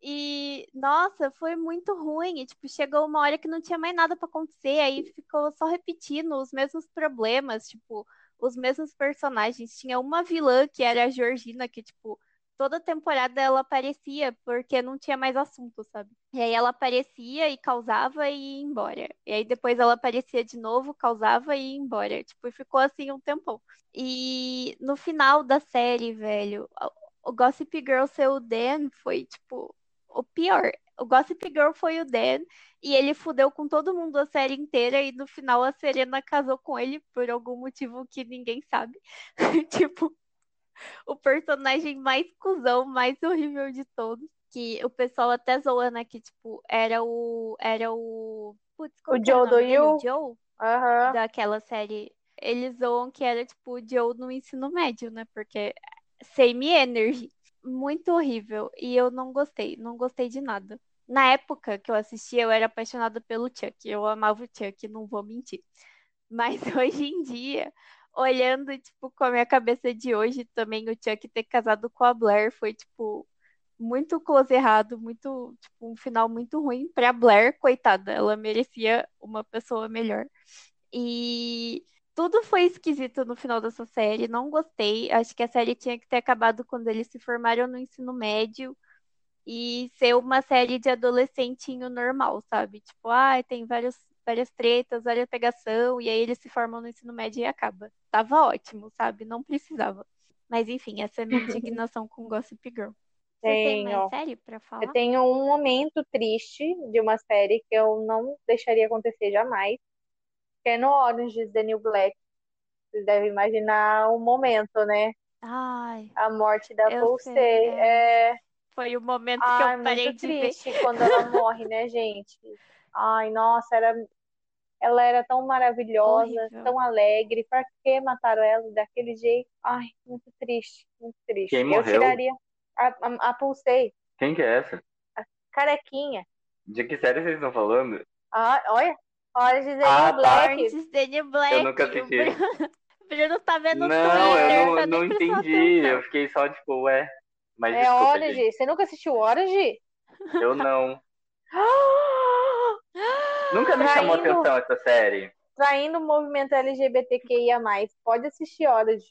E, nossa, foi muito ruim. E, tipo, chegou uma hora que não tinha mais nada pra acontecer, aí ficou só repetindo os mesmos problemas, tipo, os mesmos personagens. Tinha uma vilã que era a Georgina, que, tipo, toda temporada ela aparecia porque não tinha mais assunto, sabe? E aí ela aparecia e causava e ia embora. E aí depois ela aparecia de novo, causava e ia embora. Tipo, ficou assim um tempão. E no final da série, velho, o Gossip Girl ser o Dan foi, tipo, o pior. O Gossip Girl foi o Dan e ele fudeu com todo mundo a série inteira e no final a Serena casou com ele por algum motivo que ninguém sabe. (laughs) tipo, o personagem mais cuzão, mais horrível de todos. Que o pessoal até zoa, né? Que, tipo, era o. Era o. Putz, como O Joe nome do dele? You? O Joe? Aham. daquela série, eles zoam que era tipo o Joe no ensino médio, né? Porque same energy, muito horrível. E eu não gostei, não gostei de nada. Na época que eu assistia, eu era apaixonada pelo Chuck. Eu amava o Chuck, não vou mentir. Mas (laughs) hoje em dia, olhando, tipo, com a minha cabeça de hoje também, o Chuck ter casado com a Blair foi, tipo, muito close errado, muito, tipo, um final muito ruim pra Blair, coitada. Ela merecia uma pessoa melhor. E tudo foi esquisito no final dessa série, não gostei. Acho que a série tinha que ter acabado quando eles se formaram no ensino médio e ser uma série de adolescentinho normal, sabe? Tipo, ah, tem vários, várias tretas, várias pegação, e aí eles se formam no ensino médio e acaba. Tava ótimo, sabe? Não precisava. Mas enfim, essa é minha (laughs) indignação com Gossip Girl. Você tem Tenho. mais série pra falar? Eu tenho um momento triste de uma série que eu não deixaria acontecer jamais, que é no Orange is the New Black. Vocês devem imaginar o momento, né? Ai, A morte da Pulse. sei, É... foi o momento que Ai, eu parei muito de ver. triste quando ela (laughs) morre, né, gente? Ai, nossa, era... ela era tão maravilhosa, Horrível. tão alegre. Pra que mataram ela daquele jeito? Ai, muito triste, muito triste. Quem Eu morreu? tiraria a, a, a Pulse, Quem que é essa? carequinha. De que série vocês estão falando? Ah, olha, Orange is the Ah, New tá. Black. Orange is Black. Eu nunca assisti. O (laughs) Bruno tá vendo Não, Twitter, eu não, não entendi. atenção. Eu fiquei só tipo, ué. Mas É desculpa, Orange. gente. Você nunca assistiu Orange? Eu não. (gasps) Nunca me chamou Traindo, atenção essa série. traindo o movimento LGBTQIA+. Pode assistir Orange.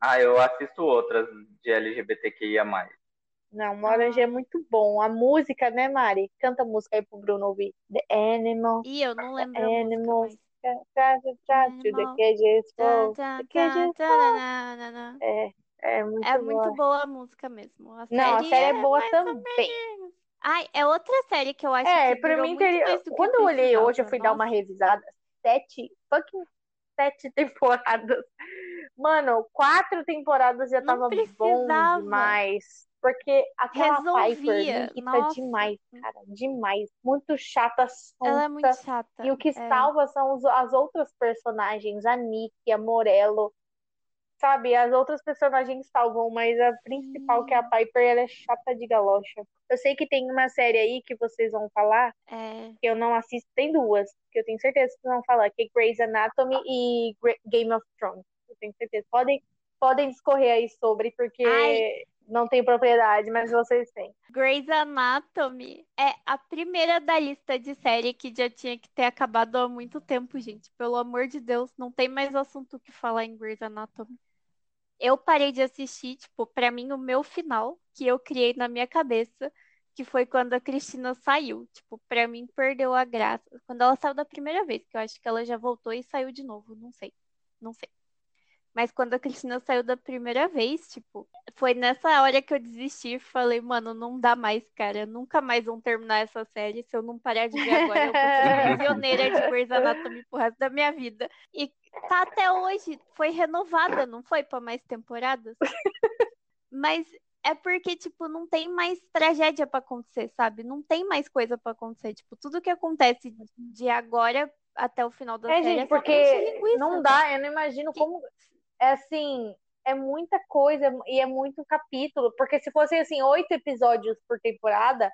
Ah, eu assisto outras de LGBTQIA. Não, Orange é muito bom. A música, né, Mari? Canta a música aí pro Bruno ouvir. The Animal. Ih, eu não lembro the tananana. É, é muito É boa. muito boa a música mesmo. A Não, a série série é boa também. Ai, é outra série que eu acho É, que pra durou mim teria. Quando eu olhei hoje, eu fui dar uma Nossa. revisada. Sete, fucking sete (laughs) temporadas. Mano, quatro temporadas já tava bom demais. Porque aquela Piper Resolvia. me irrita Nossa. demais, cara. Demais. Muito chata, Ela é sonsa. muito chata. E o que é. salva são as outras personagens, a Nick, a Morello. Sabe, as outras personagens salvam, mas a principal, que é a Piper, ela é chata de galocha. Eu sei que tem uma série aí que vocês vão falar, É. que eu não assisto, tem duas, que eu tenho certeza que vocês vão falar, que é Grey's Anatomy e Game of Thrones. Eu tenho certeza. Podem, podem discorrer aí sobre, porque Ai. não tem propriedade, mas vocês têm. Grey's Anatomy é a primeira da lista de série que já tinha que ter acabado há muito tempo, gente. Pelo amor de Deus, não tem mais assunto que falar em Grey's Anatomy. Eu parei de assistir, tipo, pra mim, o meu final, que eu criei na minha cabeça, que foi quando a Cristina saiu. Tipo, pra mim, perdeu a graça. Quando ela saiu da primeira vez, que eu acho que ela já voltou e saiu de novo, não sei. Não sei. Mas quando a Cristina saiu da primeira vez, tipo, foi nessa hora que eu desisti. Falei, mano, não dá mais, cara. Nunca mais vão terminar essa série. Se eu não parar de ver agora, eu vou ser (laughs) prisioneira de Grey's Anatomy pro resto da minha vida. E tá até hoje. Foi renovada, não foi? Pra mais temporadas? Mas é porque, tipo, não tem mais tragédia pra acontecer, sabe? Não tem mais coisa pra acontecer. Tipo, tudo que acontece de agora até o final da É, série gente, é porque linguiça, não né? dá, eu não imagino Que- como. É assim, é muita coisa e é muito capítulo. Porque se fossem assim, oito episódios por temporada,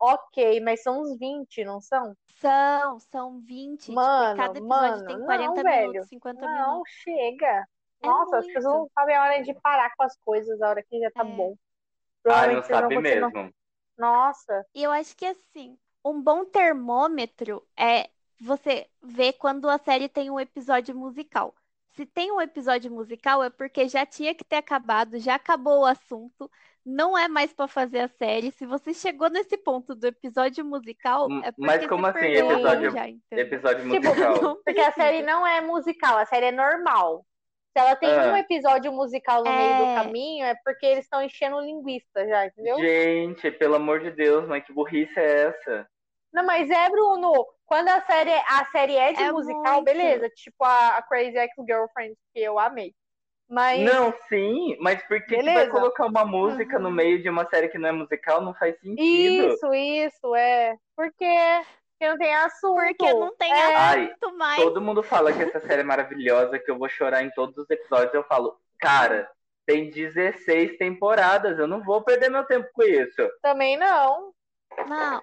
ok, mas são uns 20, não são? São, são 20. tipo, Mano, cada episódio mano, tem não, 40 velho. minutos, 50 Não, minutos. chega. É Nossa, as pessoas não muito. sabem a hora de parar com as coisas, a hora que já tá É. bom. Provavelmente não sabe continuar. mesmo. Nossa, E eu acho que assim, um bom termômetro é você ver quando a série tem um episódio musical. Se tem um episódio musical é porque já tinha que ter acabado, já acabou o assunto, não é mais pra fazer a série. Se você chegou nesse ponto do episódio musical, Hum, é Mas porque como você assim, episódio- já, entendeu? Episódio Tipo, musical. Não porque a série não é musical, a série é normal. Se ela tem Ah. um episódio musical no meio do É. caminho, é porque eles estão enchendo linguiça já, entendeu? Gente, pelo amor de Deus, mas que burrice é essa? Não, mas é, Bruno, quando a série, a série é de É musical, muito. beleza. Tipo a, a Crazy Ex-Girlfriend, que eu amei. Mas Não, sim, mas por que, vai colocar uma música no Uhum. meio de uma série que não é musical? Não faz sentido. isso, isso, é. Porque, porque não tem assunto. Porque não tem É. assunto mais. Todo mundo fala que essa série é maravilhosa, que eu vou chorar em todos os episódios. Eu falo, cara, tem 16 temporadas, eu não vou perder meu tempo com isso. Também não. Não.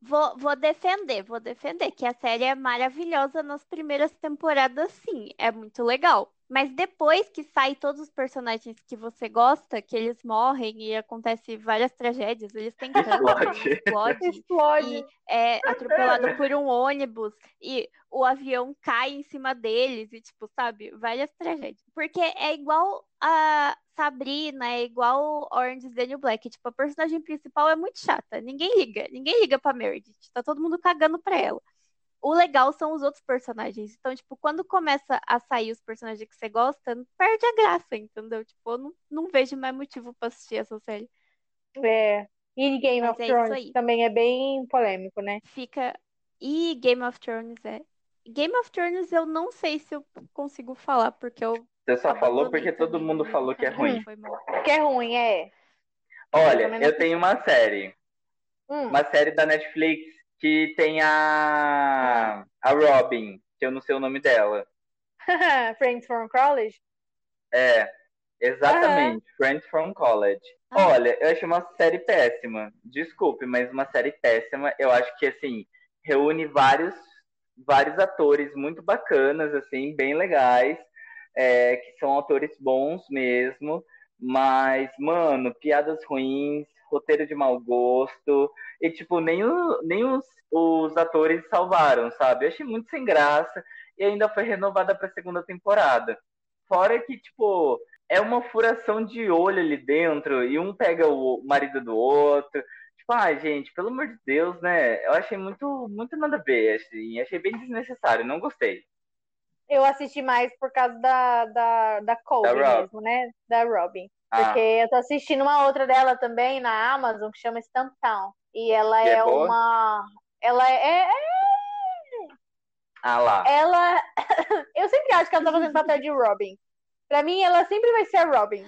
Vou, vou defender, vou defender que a série é maravilhosa nas primeiras temporadas, sim, é muito legal. Mas depois que sai todos os personagens que você gosta, que eles morrem e acontece várias tragédias, eles têm (laughs) câncer, Explode. explode Explode. e é atropelado por um ônibus e o avião cai em cima deles e tipo, sabe, várias tragédias. Porque é igual a Sabrina, é igual Orange is the New Black, tipo, a personagem principal é muito chata, ninguém liga, ninguém liga pra Meredith, tá todo mundo cagando pra ela. O legal são os outros personagens. Então, tipo, quando começa a sair os personagens que você gosta, perde a graça, entendeu? Tipo, eu não, não vejo mais motivo pra assistir essa série. É. E Game Mas of é Thrones também é bem polêmico, né? fica. E Game of Thrones é. Game of Thrones eu não sei se eu consigo falar, porque eu Você só falou porque todo mundo falou que é (laughs) ruim. Que é ruim, é. Olha, eu tenho uma série, Hum. uma série da Netflix que tem a a Robin, que eu não sei o nome dela. (laughs) Friends from College? É, exatamente, Friends from College. Ah. Olha, eu achei uma série péssima. Desculpe, mas uma série péssima. Eu acho que assim reúne vários vários atores muito bacanas, assim, bem legais, é, que são atores bons mesmo. Mas, mano, piadas ruins, roteiro de mau gosto. E, tipo, nem, o- nem os, os atores salvaram, sabe? Eu achei muito sem graça. E ainda foi renovada pra segunda temporada. Fora que, tipo, é uma furação de olho ali dentro. E um pega o marido do outro. Tipo, ai, gente, pelo amor de Deus, né? Eu achei muito, muito nada a ver, assim. Achei bem desnecessário, não gostei. Eu assisti mais por causa da, da, da Colby Da mesmo, né? Da Robin. Ah, Porque eu tô assistindo uma outra dela também na Amazon que chama Stumptown. E ela E é é, boa? uma. Ela é, é- ah lá. Ela. (laughs) Eu sempre acho que ela tá fazendo papel de Robin. Pra mim, ela sempre vai ser a Robin.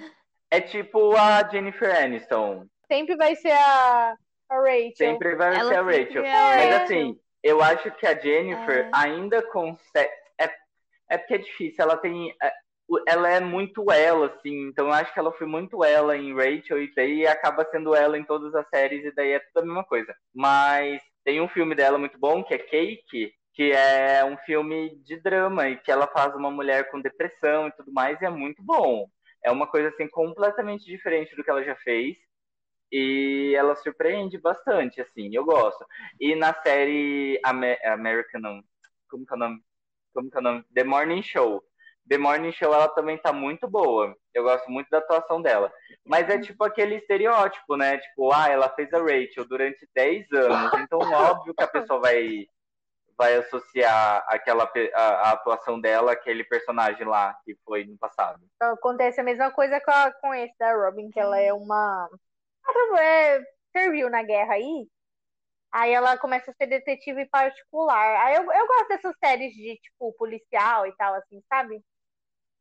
É tipo a Jennifer Aniston. Sempre vai ser a, a Rachel. Sempre vai Ela ser a Rachel. é Mas Rachel. assim, eu acho que a Jennifer É. ainda consegue. É, é porque é difícil, ela tem. Ela é muito ela, assim, então eu acho que ela foi muito ela em Rachel e daí acaba sendo ela em todas as séries e daí é tudo a mesma coisa. Mas tem um filme dela muito bom, que é Cake, que é um filme de drama e que ela faz uma mulher com depressão e tudo mais, e é muito bom. É uma coisa assim completamente diferente do que ela já fez. E ela surpreende bastante, assim, eu gosto. E na série Amer American, como que é o nome? Como que é o nome? The Morning Show. The Morning Show, ela também tá muito boa. Eu gosto muito da atuação dela. Mas é tipo aquele estereótipo, né? Tipo, ah, ela fez a Rachel durante 10 anos. Então, óbvio que a pessoa vai, vai associar aquela, a, a atuação dela àquele personagem lá que foi no passado. Então, acontece a mesma coisa com, a- com esse da Robin, que ela é uma. Ela é- serviu na guerra aí. Aí ela começa a ser detetive particular. Aí eu, eu gosto dessas séries de, tipo, policial e tal, assim, sabe?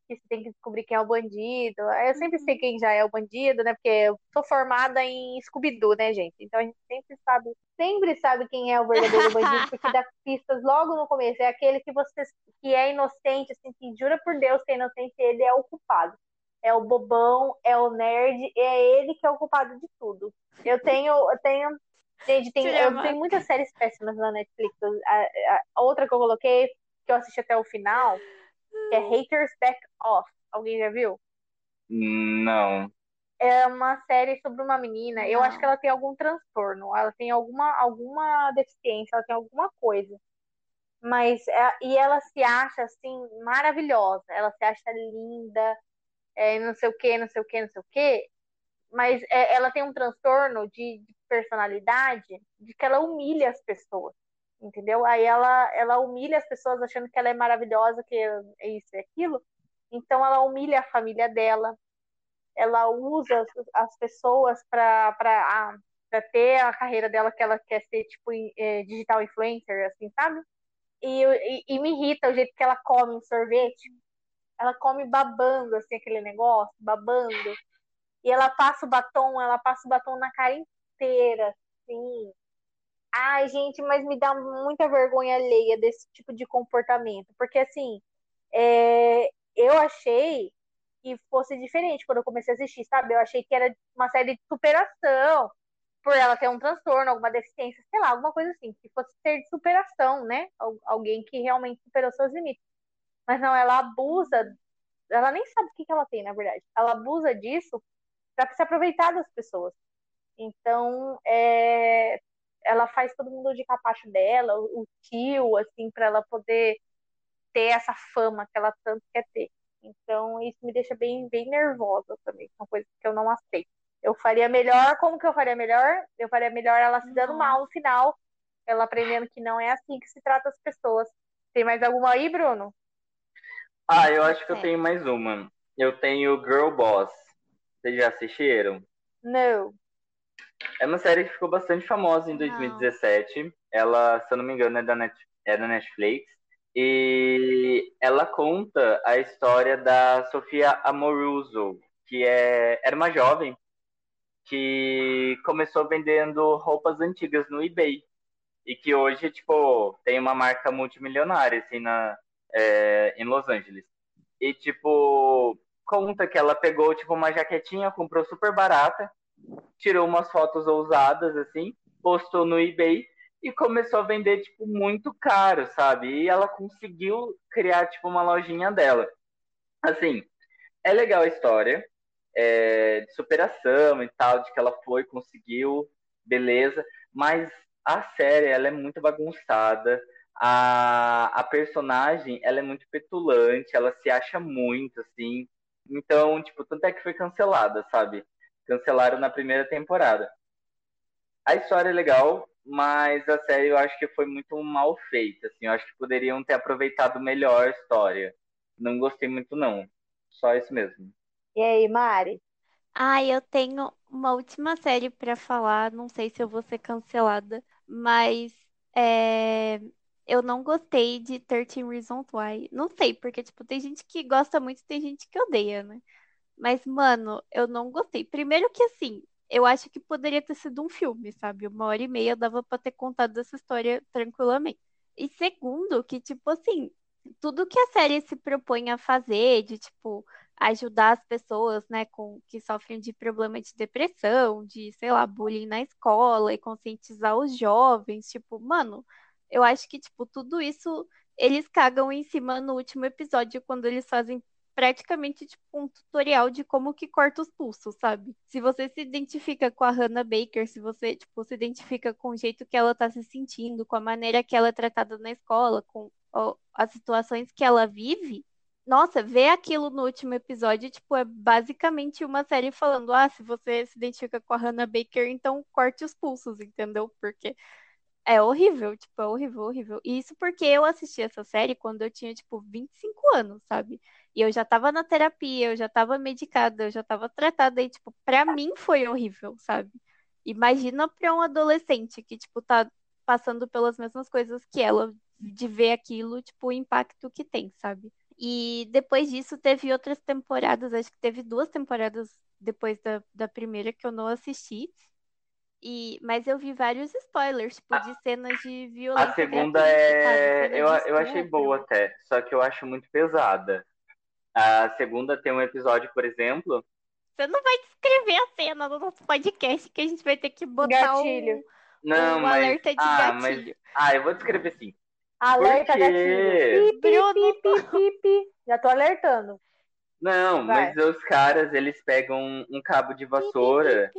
Que você tem que descobrir quem é o bandido. Eu sempre sei quem já é o bandido, né? Porque eu sou formada em Scooby-Doo, né, gente? Então a gente sempre sabe, sempre sabe quem é o verdadeiro bandido, (laughs) porque dá pistas logo no começo. É aquele que você que é inocente, assim, que jura por Deus que é inocente, ele é o culpado. É o bobão, é o nerd, é ele que é o culpado de tudo. Eu tenho, eu tenho, gente, tem, eu tenho muitas séries péssimas na Netflix. A, a- a outra que eu coloquei, que eu assisti até o final, que é Haters Back Off. Alguém já viu? Não. É uma série sobre uma menina. Eu acho que ela tem algum transtorno, ela tem alguma, alguma deficiência, ela tem alguma coisa. Mas é- e ela se acha assim maravilhosa, ela se acha linda, é, não sei o que, não sei o que, não sei o que. Mas é, ela tem um transtorno de, de personalidade de que ela humilha as pessoas, entendeu? Aí ela, ela humilha as pessoas achando que ela é maravilhosa, que é isso e aquilo. Então ela humilha a família dela, ela usa as, as pessoas para ter a carreira dela que ela quer ser tipo eh, digital influencer, assim, sabe? E, e, e me irrita o jeito que ela come um sorvete. Ela come babando assim aquele negócio, babando. E ela passa o batom, ela passa o batom na cara inteira, assim. Ai, gente, mas me dá muita vergonha alheia desse tipo de comportamento, porque assim, é, eu achei que fosse diferente quando eu comecei a assistir, sabe? Eu achei que era uma série de superação, por ela ter um transtorno, alguma deficiência, sei lá, alguma coisa assim, que fosse ser de superação, né? Al- Alguém que realmente superou seus limites. Mas não, ela abusa, ela nem sabe o que que ela tem, na verdade. Ela abusa disso para se aproveitar das pessoas. Então, é, ela faz todo mundo de capacho dela, o, o tio, assim, para ela poder ter essa fama que ela tanto quer ter. Então, isso me deixa bem, bem nervosa também. São coisas que eu não aceito. Eu faria melhor, como que eu faria melhor? Eu faria melhor ela se dando mal no final, ela aprendendo que não é assim que se trata as pessoas. Tem mais alguma aí, Bruno? Ah, eu acho que eu É. tenho mais uma. Eu tenho Girl Boss. Vocês já assistiram? Não. É uma série que ficou bastante famosa em Não. 2017. Ela, se eu não me engano, é da, Net, é da Netflix. E ela conta a história da Sofia Amoruso, que é, era uma jovem que começou vendendo roupas antigas no eBay. E que hoje, tipo, tem uma marca multimilionária, assim, na, é, em Los Angeles. E, tipo, conta que ela pegou, tipo, uma jaquetinha, comprou super barata, tirou umas fotos ousadas, assim, postou no eBay e começou a vender, tipo, muito caro, sabe? E ela conseguiu criar, tipo, uma lojinha dela. Assim, é legal a história, é, de superação e tal, de que ela foi, conseguiu, beleza, mas a série, ela é muito bagunçada, a, a personagem, ela é muito petulante, ela se acha muito, assim, então, tipo, tanto é que foi cancelada, sabe? Cancelaram na primeira temporada. a história é legal, mas a série eu acho que foi muito mal feita, assim. Eu acho que poderiam ter aproveitado melhor a história. Não gostei muito, não. Só isso mesmo. E aí, Mari? Ah, eu tenho uma última série pra falar. Não sei se eu vou ser cancelada, mas é, eu não gostei de 13 Reasons Why. Não sei, porque, tipo, tem gente que gosta muito e tem gente que odeia, né? Mas, mano, eu não gostei. Primeiro que, assim, eu acho que poderia ter sido um filme, sabe? Uma hora e meia dava pra ter contado essa história tranquilamente. E segundo, que, tipo, assim, tudo que a série se propõe a fazer, de, tipo, ajudar as pessoas, né, com, que sofrem de problema de depressão, de, sei lá, bullying na escola e conscientizar os jovens, tipo, mano, eu acho que, tipo, tudo isso eles cagam em cima no último episódio, quando eles fazem praticamente, tipo, um tutorial de como que corta os pulsos, sabe? Se você se identifica com a Hannah Baker, se você, tipo, se identifica com o jeito que ela tá se sentindo, com a maneira que ela é tratada na escola, com ó, as situações que ela vive, nossa, ver aquilo no último episódio, tipo, é basicamente uma série falando, ah, se você se identifica com a Hannah Baker, então corte os pulsos, entendeu? Porque é horrível, tipo, é horrível, horrível. E isso porque eu assisti essa série quando eu tinha, tipo, 25 anos, sabe? E eu já tava na terapia, eu já tava medicada, eu já tava tratada, e, tipo, pra mim foi horrível, sabe? Imagina pra um adolescente que, tipo, tá passando pelas mesmas coisas que ela, de ver aquilo, tipo, o impacto que tem, sabe? E depois disso teve outras temporadas, acho que teve duas temporadas depois da, da primeira que eu não assisti. E, mas eu vi vários spoilers, tipo, de cenas de violência. A segunda é. Eu, eu achei boa até, só que eu acho muito pesada. A segunda tem um episódio, por exemplo. Você não vai descrever a cena no nosso podcast, que a gente vai ter que botar gatilho. Um, não, um mas, alerta de ah, gatilho. Mas, ah, eu vou descrever sim. Alerta Por quê? gatilho. Pi, pi, pi, pi, pi, pi. Já tô alertando. Não, Vai. mas os caras, eles pegam um, cabo de vassoura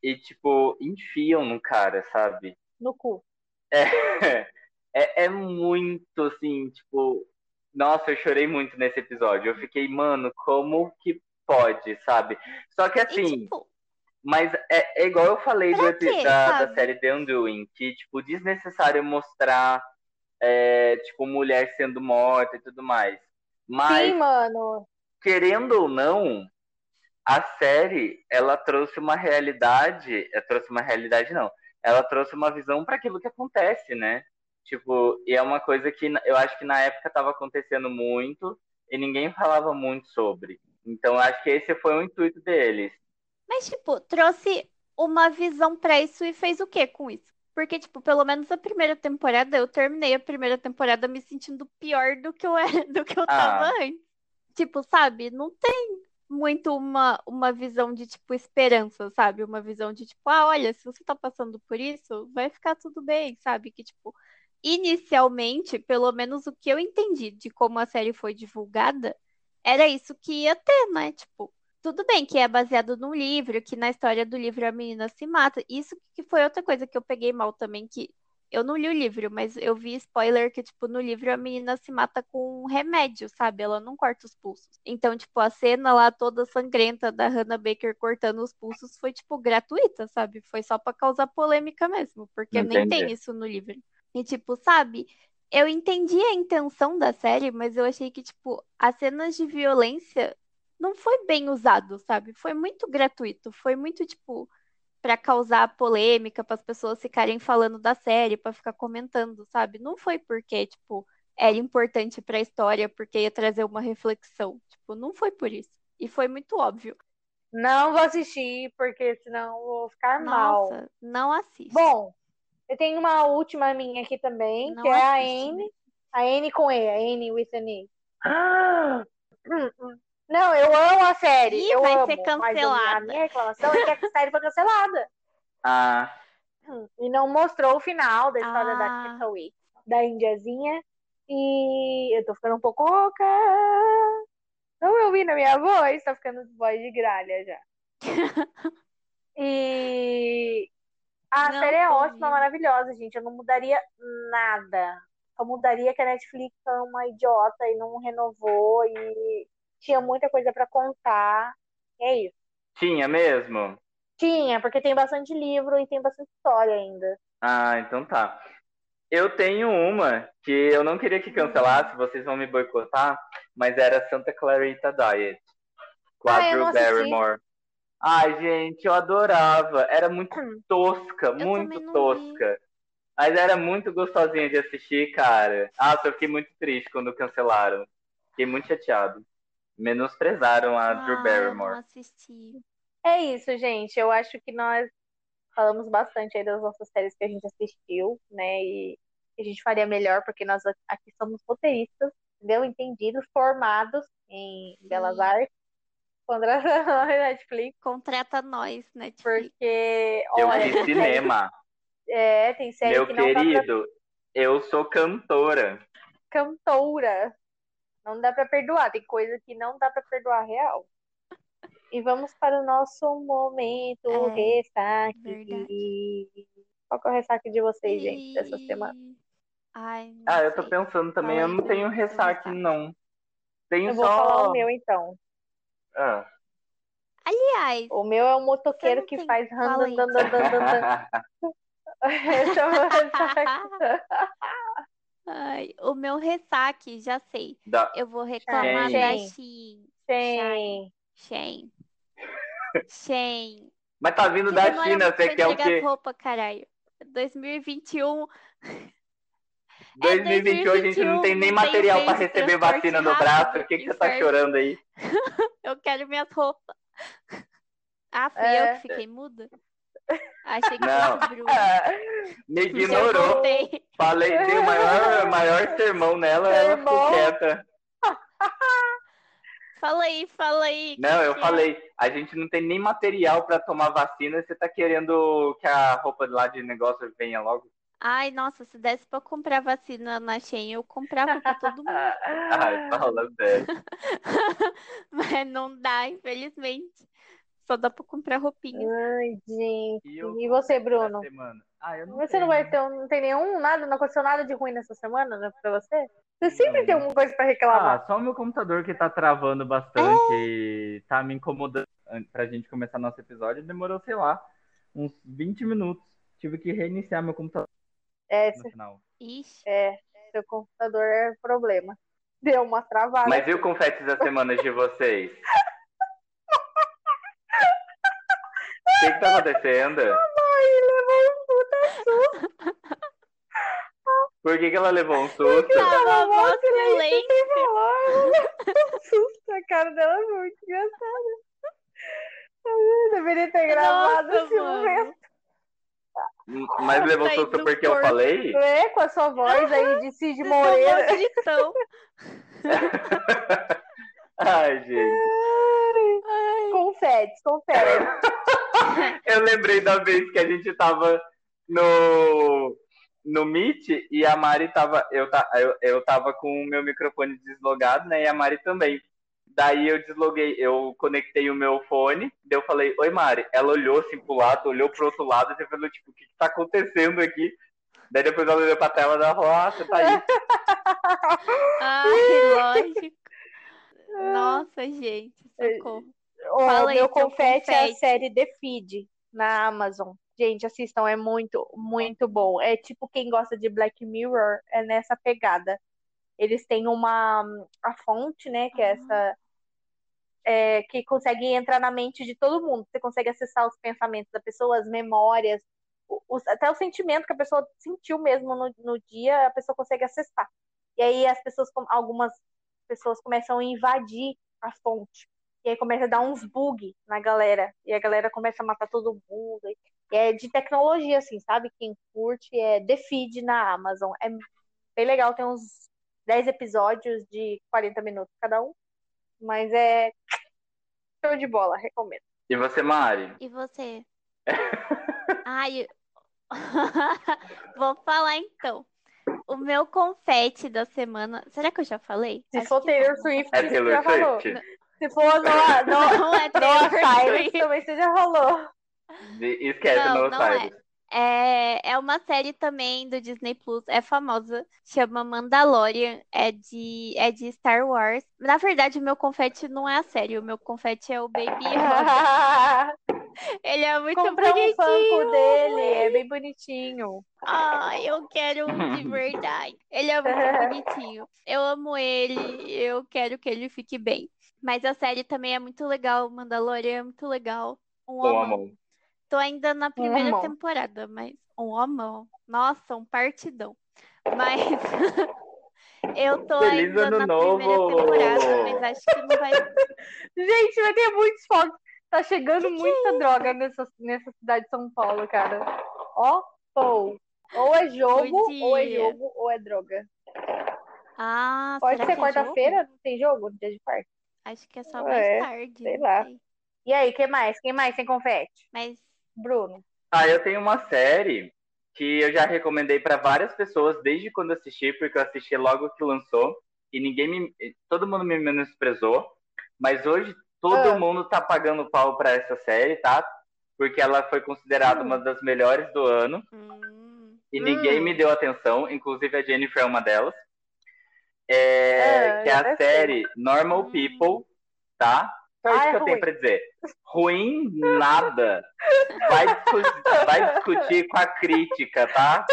e, tipo, enfiam no cara, sabe? No cu. É, (laughs) é, é muito assim, tipo, nossa, eu chorei muito nesse episódio. Eu fiquei, mano, como que pode, sabe? Só que E, assim, tipo, mas é, é igual eu falei do, quê, da, da série The Undoing, que, tipo, desnecessário mostrar, é, tipo, mulher sendo morta e tudo mais. Mas, Sim, mano. querendo ou não, a série, ela trouxe uma realidade, ela trouxe uma realidade não, ela trouxe uma visão para aquilo que acontece, né? Tipo, e é uma coisa que eu acho que na época estava acontecendo muito e ninguém falava muito sobre. Então, eu acho que esse foi o intuito deles. Mas, tipo, trouxe uma visão pra isso e fez o quê com isso? Porque, tipo, pelo menos a primeira temporada, eu terminei a primeira temporada me sentindo pior do que eu era, (laughs) do que eu tava Ah. antes. Tipo, sabe? Não tem muito uma, uma visão de, tipo, esperança, sabe? Uma visão de, tipo, ah, olha, se você tá passando por isso, vai ficar tudo bem, sabe? Que, tipo, inicialmente, pelo menos o que eu entendi de como a série foi divulgada, era isso que ia ter, né? Tipo, tudo bem que é baseado num livro, que na história do livro a menina se mata. Isso que foi outra coisa que eu peguei mal também, que eu não li o livro, mas eu vi spoiler que, tipo, no livro a menina se mata com um remédio, sabe? Ela não corta os pulsos. Então, tipo, a cena lá toda sangrenta da Hannah Baker cortando os pulsos foi, tipo, gratuita, sabe? Foi só pra causar polêmica mesmo, porque nem tem Entendi. isso no livro. E, tipo, sabe? Eu entendi a intenção da série, mas eu achei que, tipo, as cenas de violência não foi bem usado, sabe? Foi muito gratuito, foi muito, tipo, pra causar polêmica, para as pessoas ficarem falando da série, pra ficar comentando, sabe? Não foi porque, tipo, era importante pra história, porque ia trazer uma reflexão. Tipo, não foi por isso. E foi muito óbvio. Não vou assistir, porque senão eu vou ficar mal. Nossa, não assiste. Bom, eu tenho uma última minha aqui também, Não que é a né? A Anne com E, a Anne with an E. Hum, hum. Não, eu amo a série. Ih, eu vai amo, ser mas a minha- cancelada. reclamação é que a série foi cancelada. (laughs) Ah, Hum, E não mostrou o final da história da Ah. Crystal Wick, da Indiazinha. E eu tô ficando um pouco rouca. Não me ouvindo a minha voz? Tá ficando voz de gralha já. (laughs) E a Não série é ótima, maravilhosa, gente. Eu não mudaria nada. Só mudaria que a Netflix é uma idiota e não renovou e tinha muita coisa pra contar. E é isso. tinha mesmo? Tinha, porque tem bastante livro e tem bastante história ainda. Ah, então tá. Eu tenho uma que eu não queria que cancelasse, vocês vão me boicotar, mas era Santa Clarita Diet. Ah, eu não assisti. Barrymore. Ai, gente, eu adorava. Era muito Hum. tosca, também muito não vi. tosca. Mas era muito gostosinha de assistir, cara. Ah, eu fiquei muito triste quando cancelaram. Fiquei muito chateado. Menosprezaram a Drew Ah, eu não Barrymore. assisti. É isso, gente. Eu acho que nós falamos bastante aí das nossas séries que a gente assistiu, né? E a gente faria melhor, porque nós aqui somos roteiristas, entendeu? Entendidos, formados em Belas. Artes, contratados na Netflix, Contrata nós, Netflix. porque, Eu olha, fiz cinema. (laughs) é, tem série Meu que não dá pra querido, eu sou cantora. cantora. Não dá pra perdoar, tem coisa que não dá pra perdoar real. E vamos para o nosso momento É, ressaque. verdade. Qual que é o ressaque de vocês, gente, dessa semana? E- Ai, Ah, eu tô sei. pensando também, Fala eu não tenho ressaque, ressaque. não. Tenho Eu vou falar só. o meu, então. Ah. Aliás, O meu é um motoqueiro que faz (laughs) é o meu ressaque. ai, o meu ressaque, já sei. Da- Eu vou reclamar Shein. da Shein. Shein. Shein. (laughs) Shein. Mas tá vindo Que da China, você quer o quê? as roupas, caralho. 2021. 2021 a gente não tem nem 2021, não tem material de receber vacina no braço. O que, que você tá inferno. chorando aí? (laughs) Eu quero minhas roupas. (laughs) Ah, fui É. eu que fiquei muda? Achei que Não. fosse Bruno. (laughs) Me ignorou. Falei, dei o maior, maior sermão nela, ela ficou Sermão. quieta. Fala aí, fala aí. Não, que eu que é? falei, a gente não tem nem material pra tomar vacina você tá querendo que a roupa lá de negócio venha logo? Ai, nossa, se desse pra comprar vacina na Shein, eu comprava pra todo (laughs) mundo. Ai, fala sério. (laughs) Mas não dá, infelizmente. Só dá pra comprar roupinha. Ai, gente. E eu- E você, Bruno? Ah, eu não Você não tenho. vai ter, não tem nenhum, nada, não aconteceu nada de ruim nessa semana, né, pra você? Você sempre Não. tem alguma coisa pra reclamar. Ah, só o meu computador que tá travando bastante e tá me incomodando an- pra gente começar nosso episódio. Demorou, sei lá, uns 20 minutos. Tive que reiniciar meu computador É, no final. Ixi. é, seu computador é problema. (laughs) Deu uma travada. Mas e o confetes das semanas de vocês? O que que tá acontecendo? (laughs) Ai, levou um puta susto. Por que que ela levou um susto? Tava mó Nossa, silêncio. sem falar. Ela levou (laughs) um susto. A cara dela é muito engraçada. Eu deveria ter gravado Nossa, esse mano. momento. Mas susto do porque eu falei? É, com a sua voz aí de Cid Moreira. (laughs) Ai, gente. Confetes, confetes. (laughs) Eu lembrei da vez que a gente tava no, no Meet e a Mari tava. Eu, ta- eu, eu tava com o meu microfone deslogado, né? E a Mari também. Daí eu desloguei, eu conectei o meu fone, daí eu falei, oi Mari. Ela olhou assim pro lado, olhou pro outro lado e falou, tipo, o que, que tá acontecendo aqui? Daí depois ela olhou pra tela e ela falou, ah, você tá aí. (laughs) Ai, lógico. Nossa, gente, socorro. O Fala aí meu seu confete é a confete. série The Feed na Amazon. Gente, assistam, é muito, muito bom. É tipo quem gosta de Black Mirror, é nessa pegada. Eles têm uma a fonte, né, que é Ah. essa é, que consegue entrar na mente de todo mundo. Você consegue acessar os pensamentos da pessoa, as memórias, os- até o sentimento que a pessoa sentiu mesmo no, no dia, a pessoa consegue acessar. E aí as pessoas, algumas pessoas começam a invadir a fonte. E aí começa a dar uns bug na galera. E a galera começa a matar todo mundo. E é de tecnologia, assim, sabe? Quem curte é The Feed na Amazon. É bem legal, tem uns 10 episódios de 40 minutos cada um. Mas é show de bola, recomendo. E você, Mari? E você? (laughs) Ai, (laughs) vou falar então. O meu confete da semana. Será que eu já falei? Se Acho for Taylor. Swift, É Taylor já falou. Swift? Se for Noah, Noah, (laughs) Não é Noah Taylor Cyrus, Swift. também você já falou. De- Esquece, Não, não, não sai. É, é uma série também do Disney Plus, é famosa, chama Mandalorian, é de, é de Star Wars. Na verdade, o meu confete não é a série, o meu confete é o Baby. (laughs) Ele é muito Comprar um bonitinho. Funko dele, é bem bonitinho. Ai, eu quero um de (laughs) verdade. Ele é muito bonitinho. Eu amo ele, eu quero que ele fique bem. Mas a série também é muito legal, Mandalorian é muito legal. Um amor. Tô ainda na primeira homão. temporada, mas um homão. Nossa, um partidão. Mas (laughs) eu tô Feliz ainda ano na novo! primeira temporada, mas acho que não vai. (laughs) Gente, vai ter muitos fogos. Tá chegando muita droga nessa, nessa cidade de São Paulo, cara. Ó, pô. Ou é jogo, ou é jogo, ou é droga. Ah, Pode ser que é quarta-feira? Não tem jogo? No dia de quarta. Acho que é só mais É, tarde. sei lá. sei. E aí, quem mais? Quem mais tem confete? Mas Bruno. Ah, eu tenho uma série que eu já recomendei para várias pessoas desde quando assisti, porque eu assisti logo que lançou e ninguém me, todo mundo me menosprezou, mas hoje todo Ah. mundo tá pagando pau para essa série, tá? Porque ela foi considerada Hum. uma das melhores do ano hum, e ninguém Hum. me deu atenção, inclusive a Jennifer é uma delas. É, Ah, que é a sei. série Normal Hum. People, tá? Só isso Ah, é que eu tenho ruim. pra dizer. Ruim, nada. Vai, discu- vai discutir com a crítica, tá?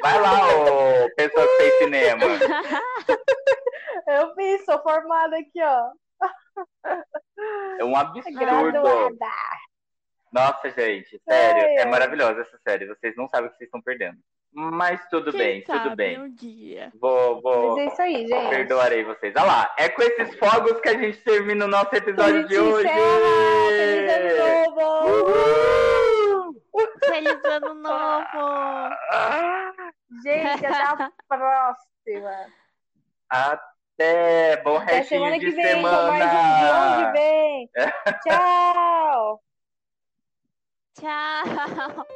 Vai lá, ô pessoa que fez cinema. (laughs) Eu fiz, sou formada aqui, ó. É um absurdo. Graduada. Nossa, gente, sério, é ai. maravilhosa essa série. Vocês não sabem o que vocês estão perdendo. Mas tudo quem bem, tudo bem. um dia. Vou, vou, Mas é isso aí, gente. perdoarei vocês. Olha lá, é com esses fogos que a gente termina o nosso episódio de hoje. Feliz ano novo! Feliz ano novo! (laughs) Gente, até a próxima. Até bom Até restinho semana de que vem, semana. um vem. (laughs) Tchau! Tchau!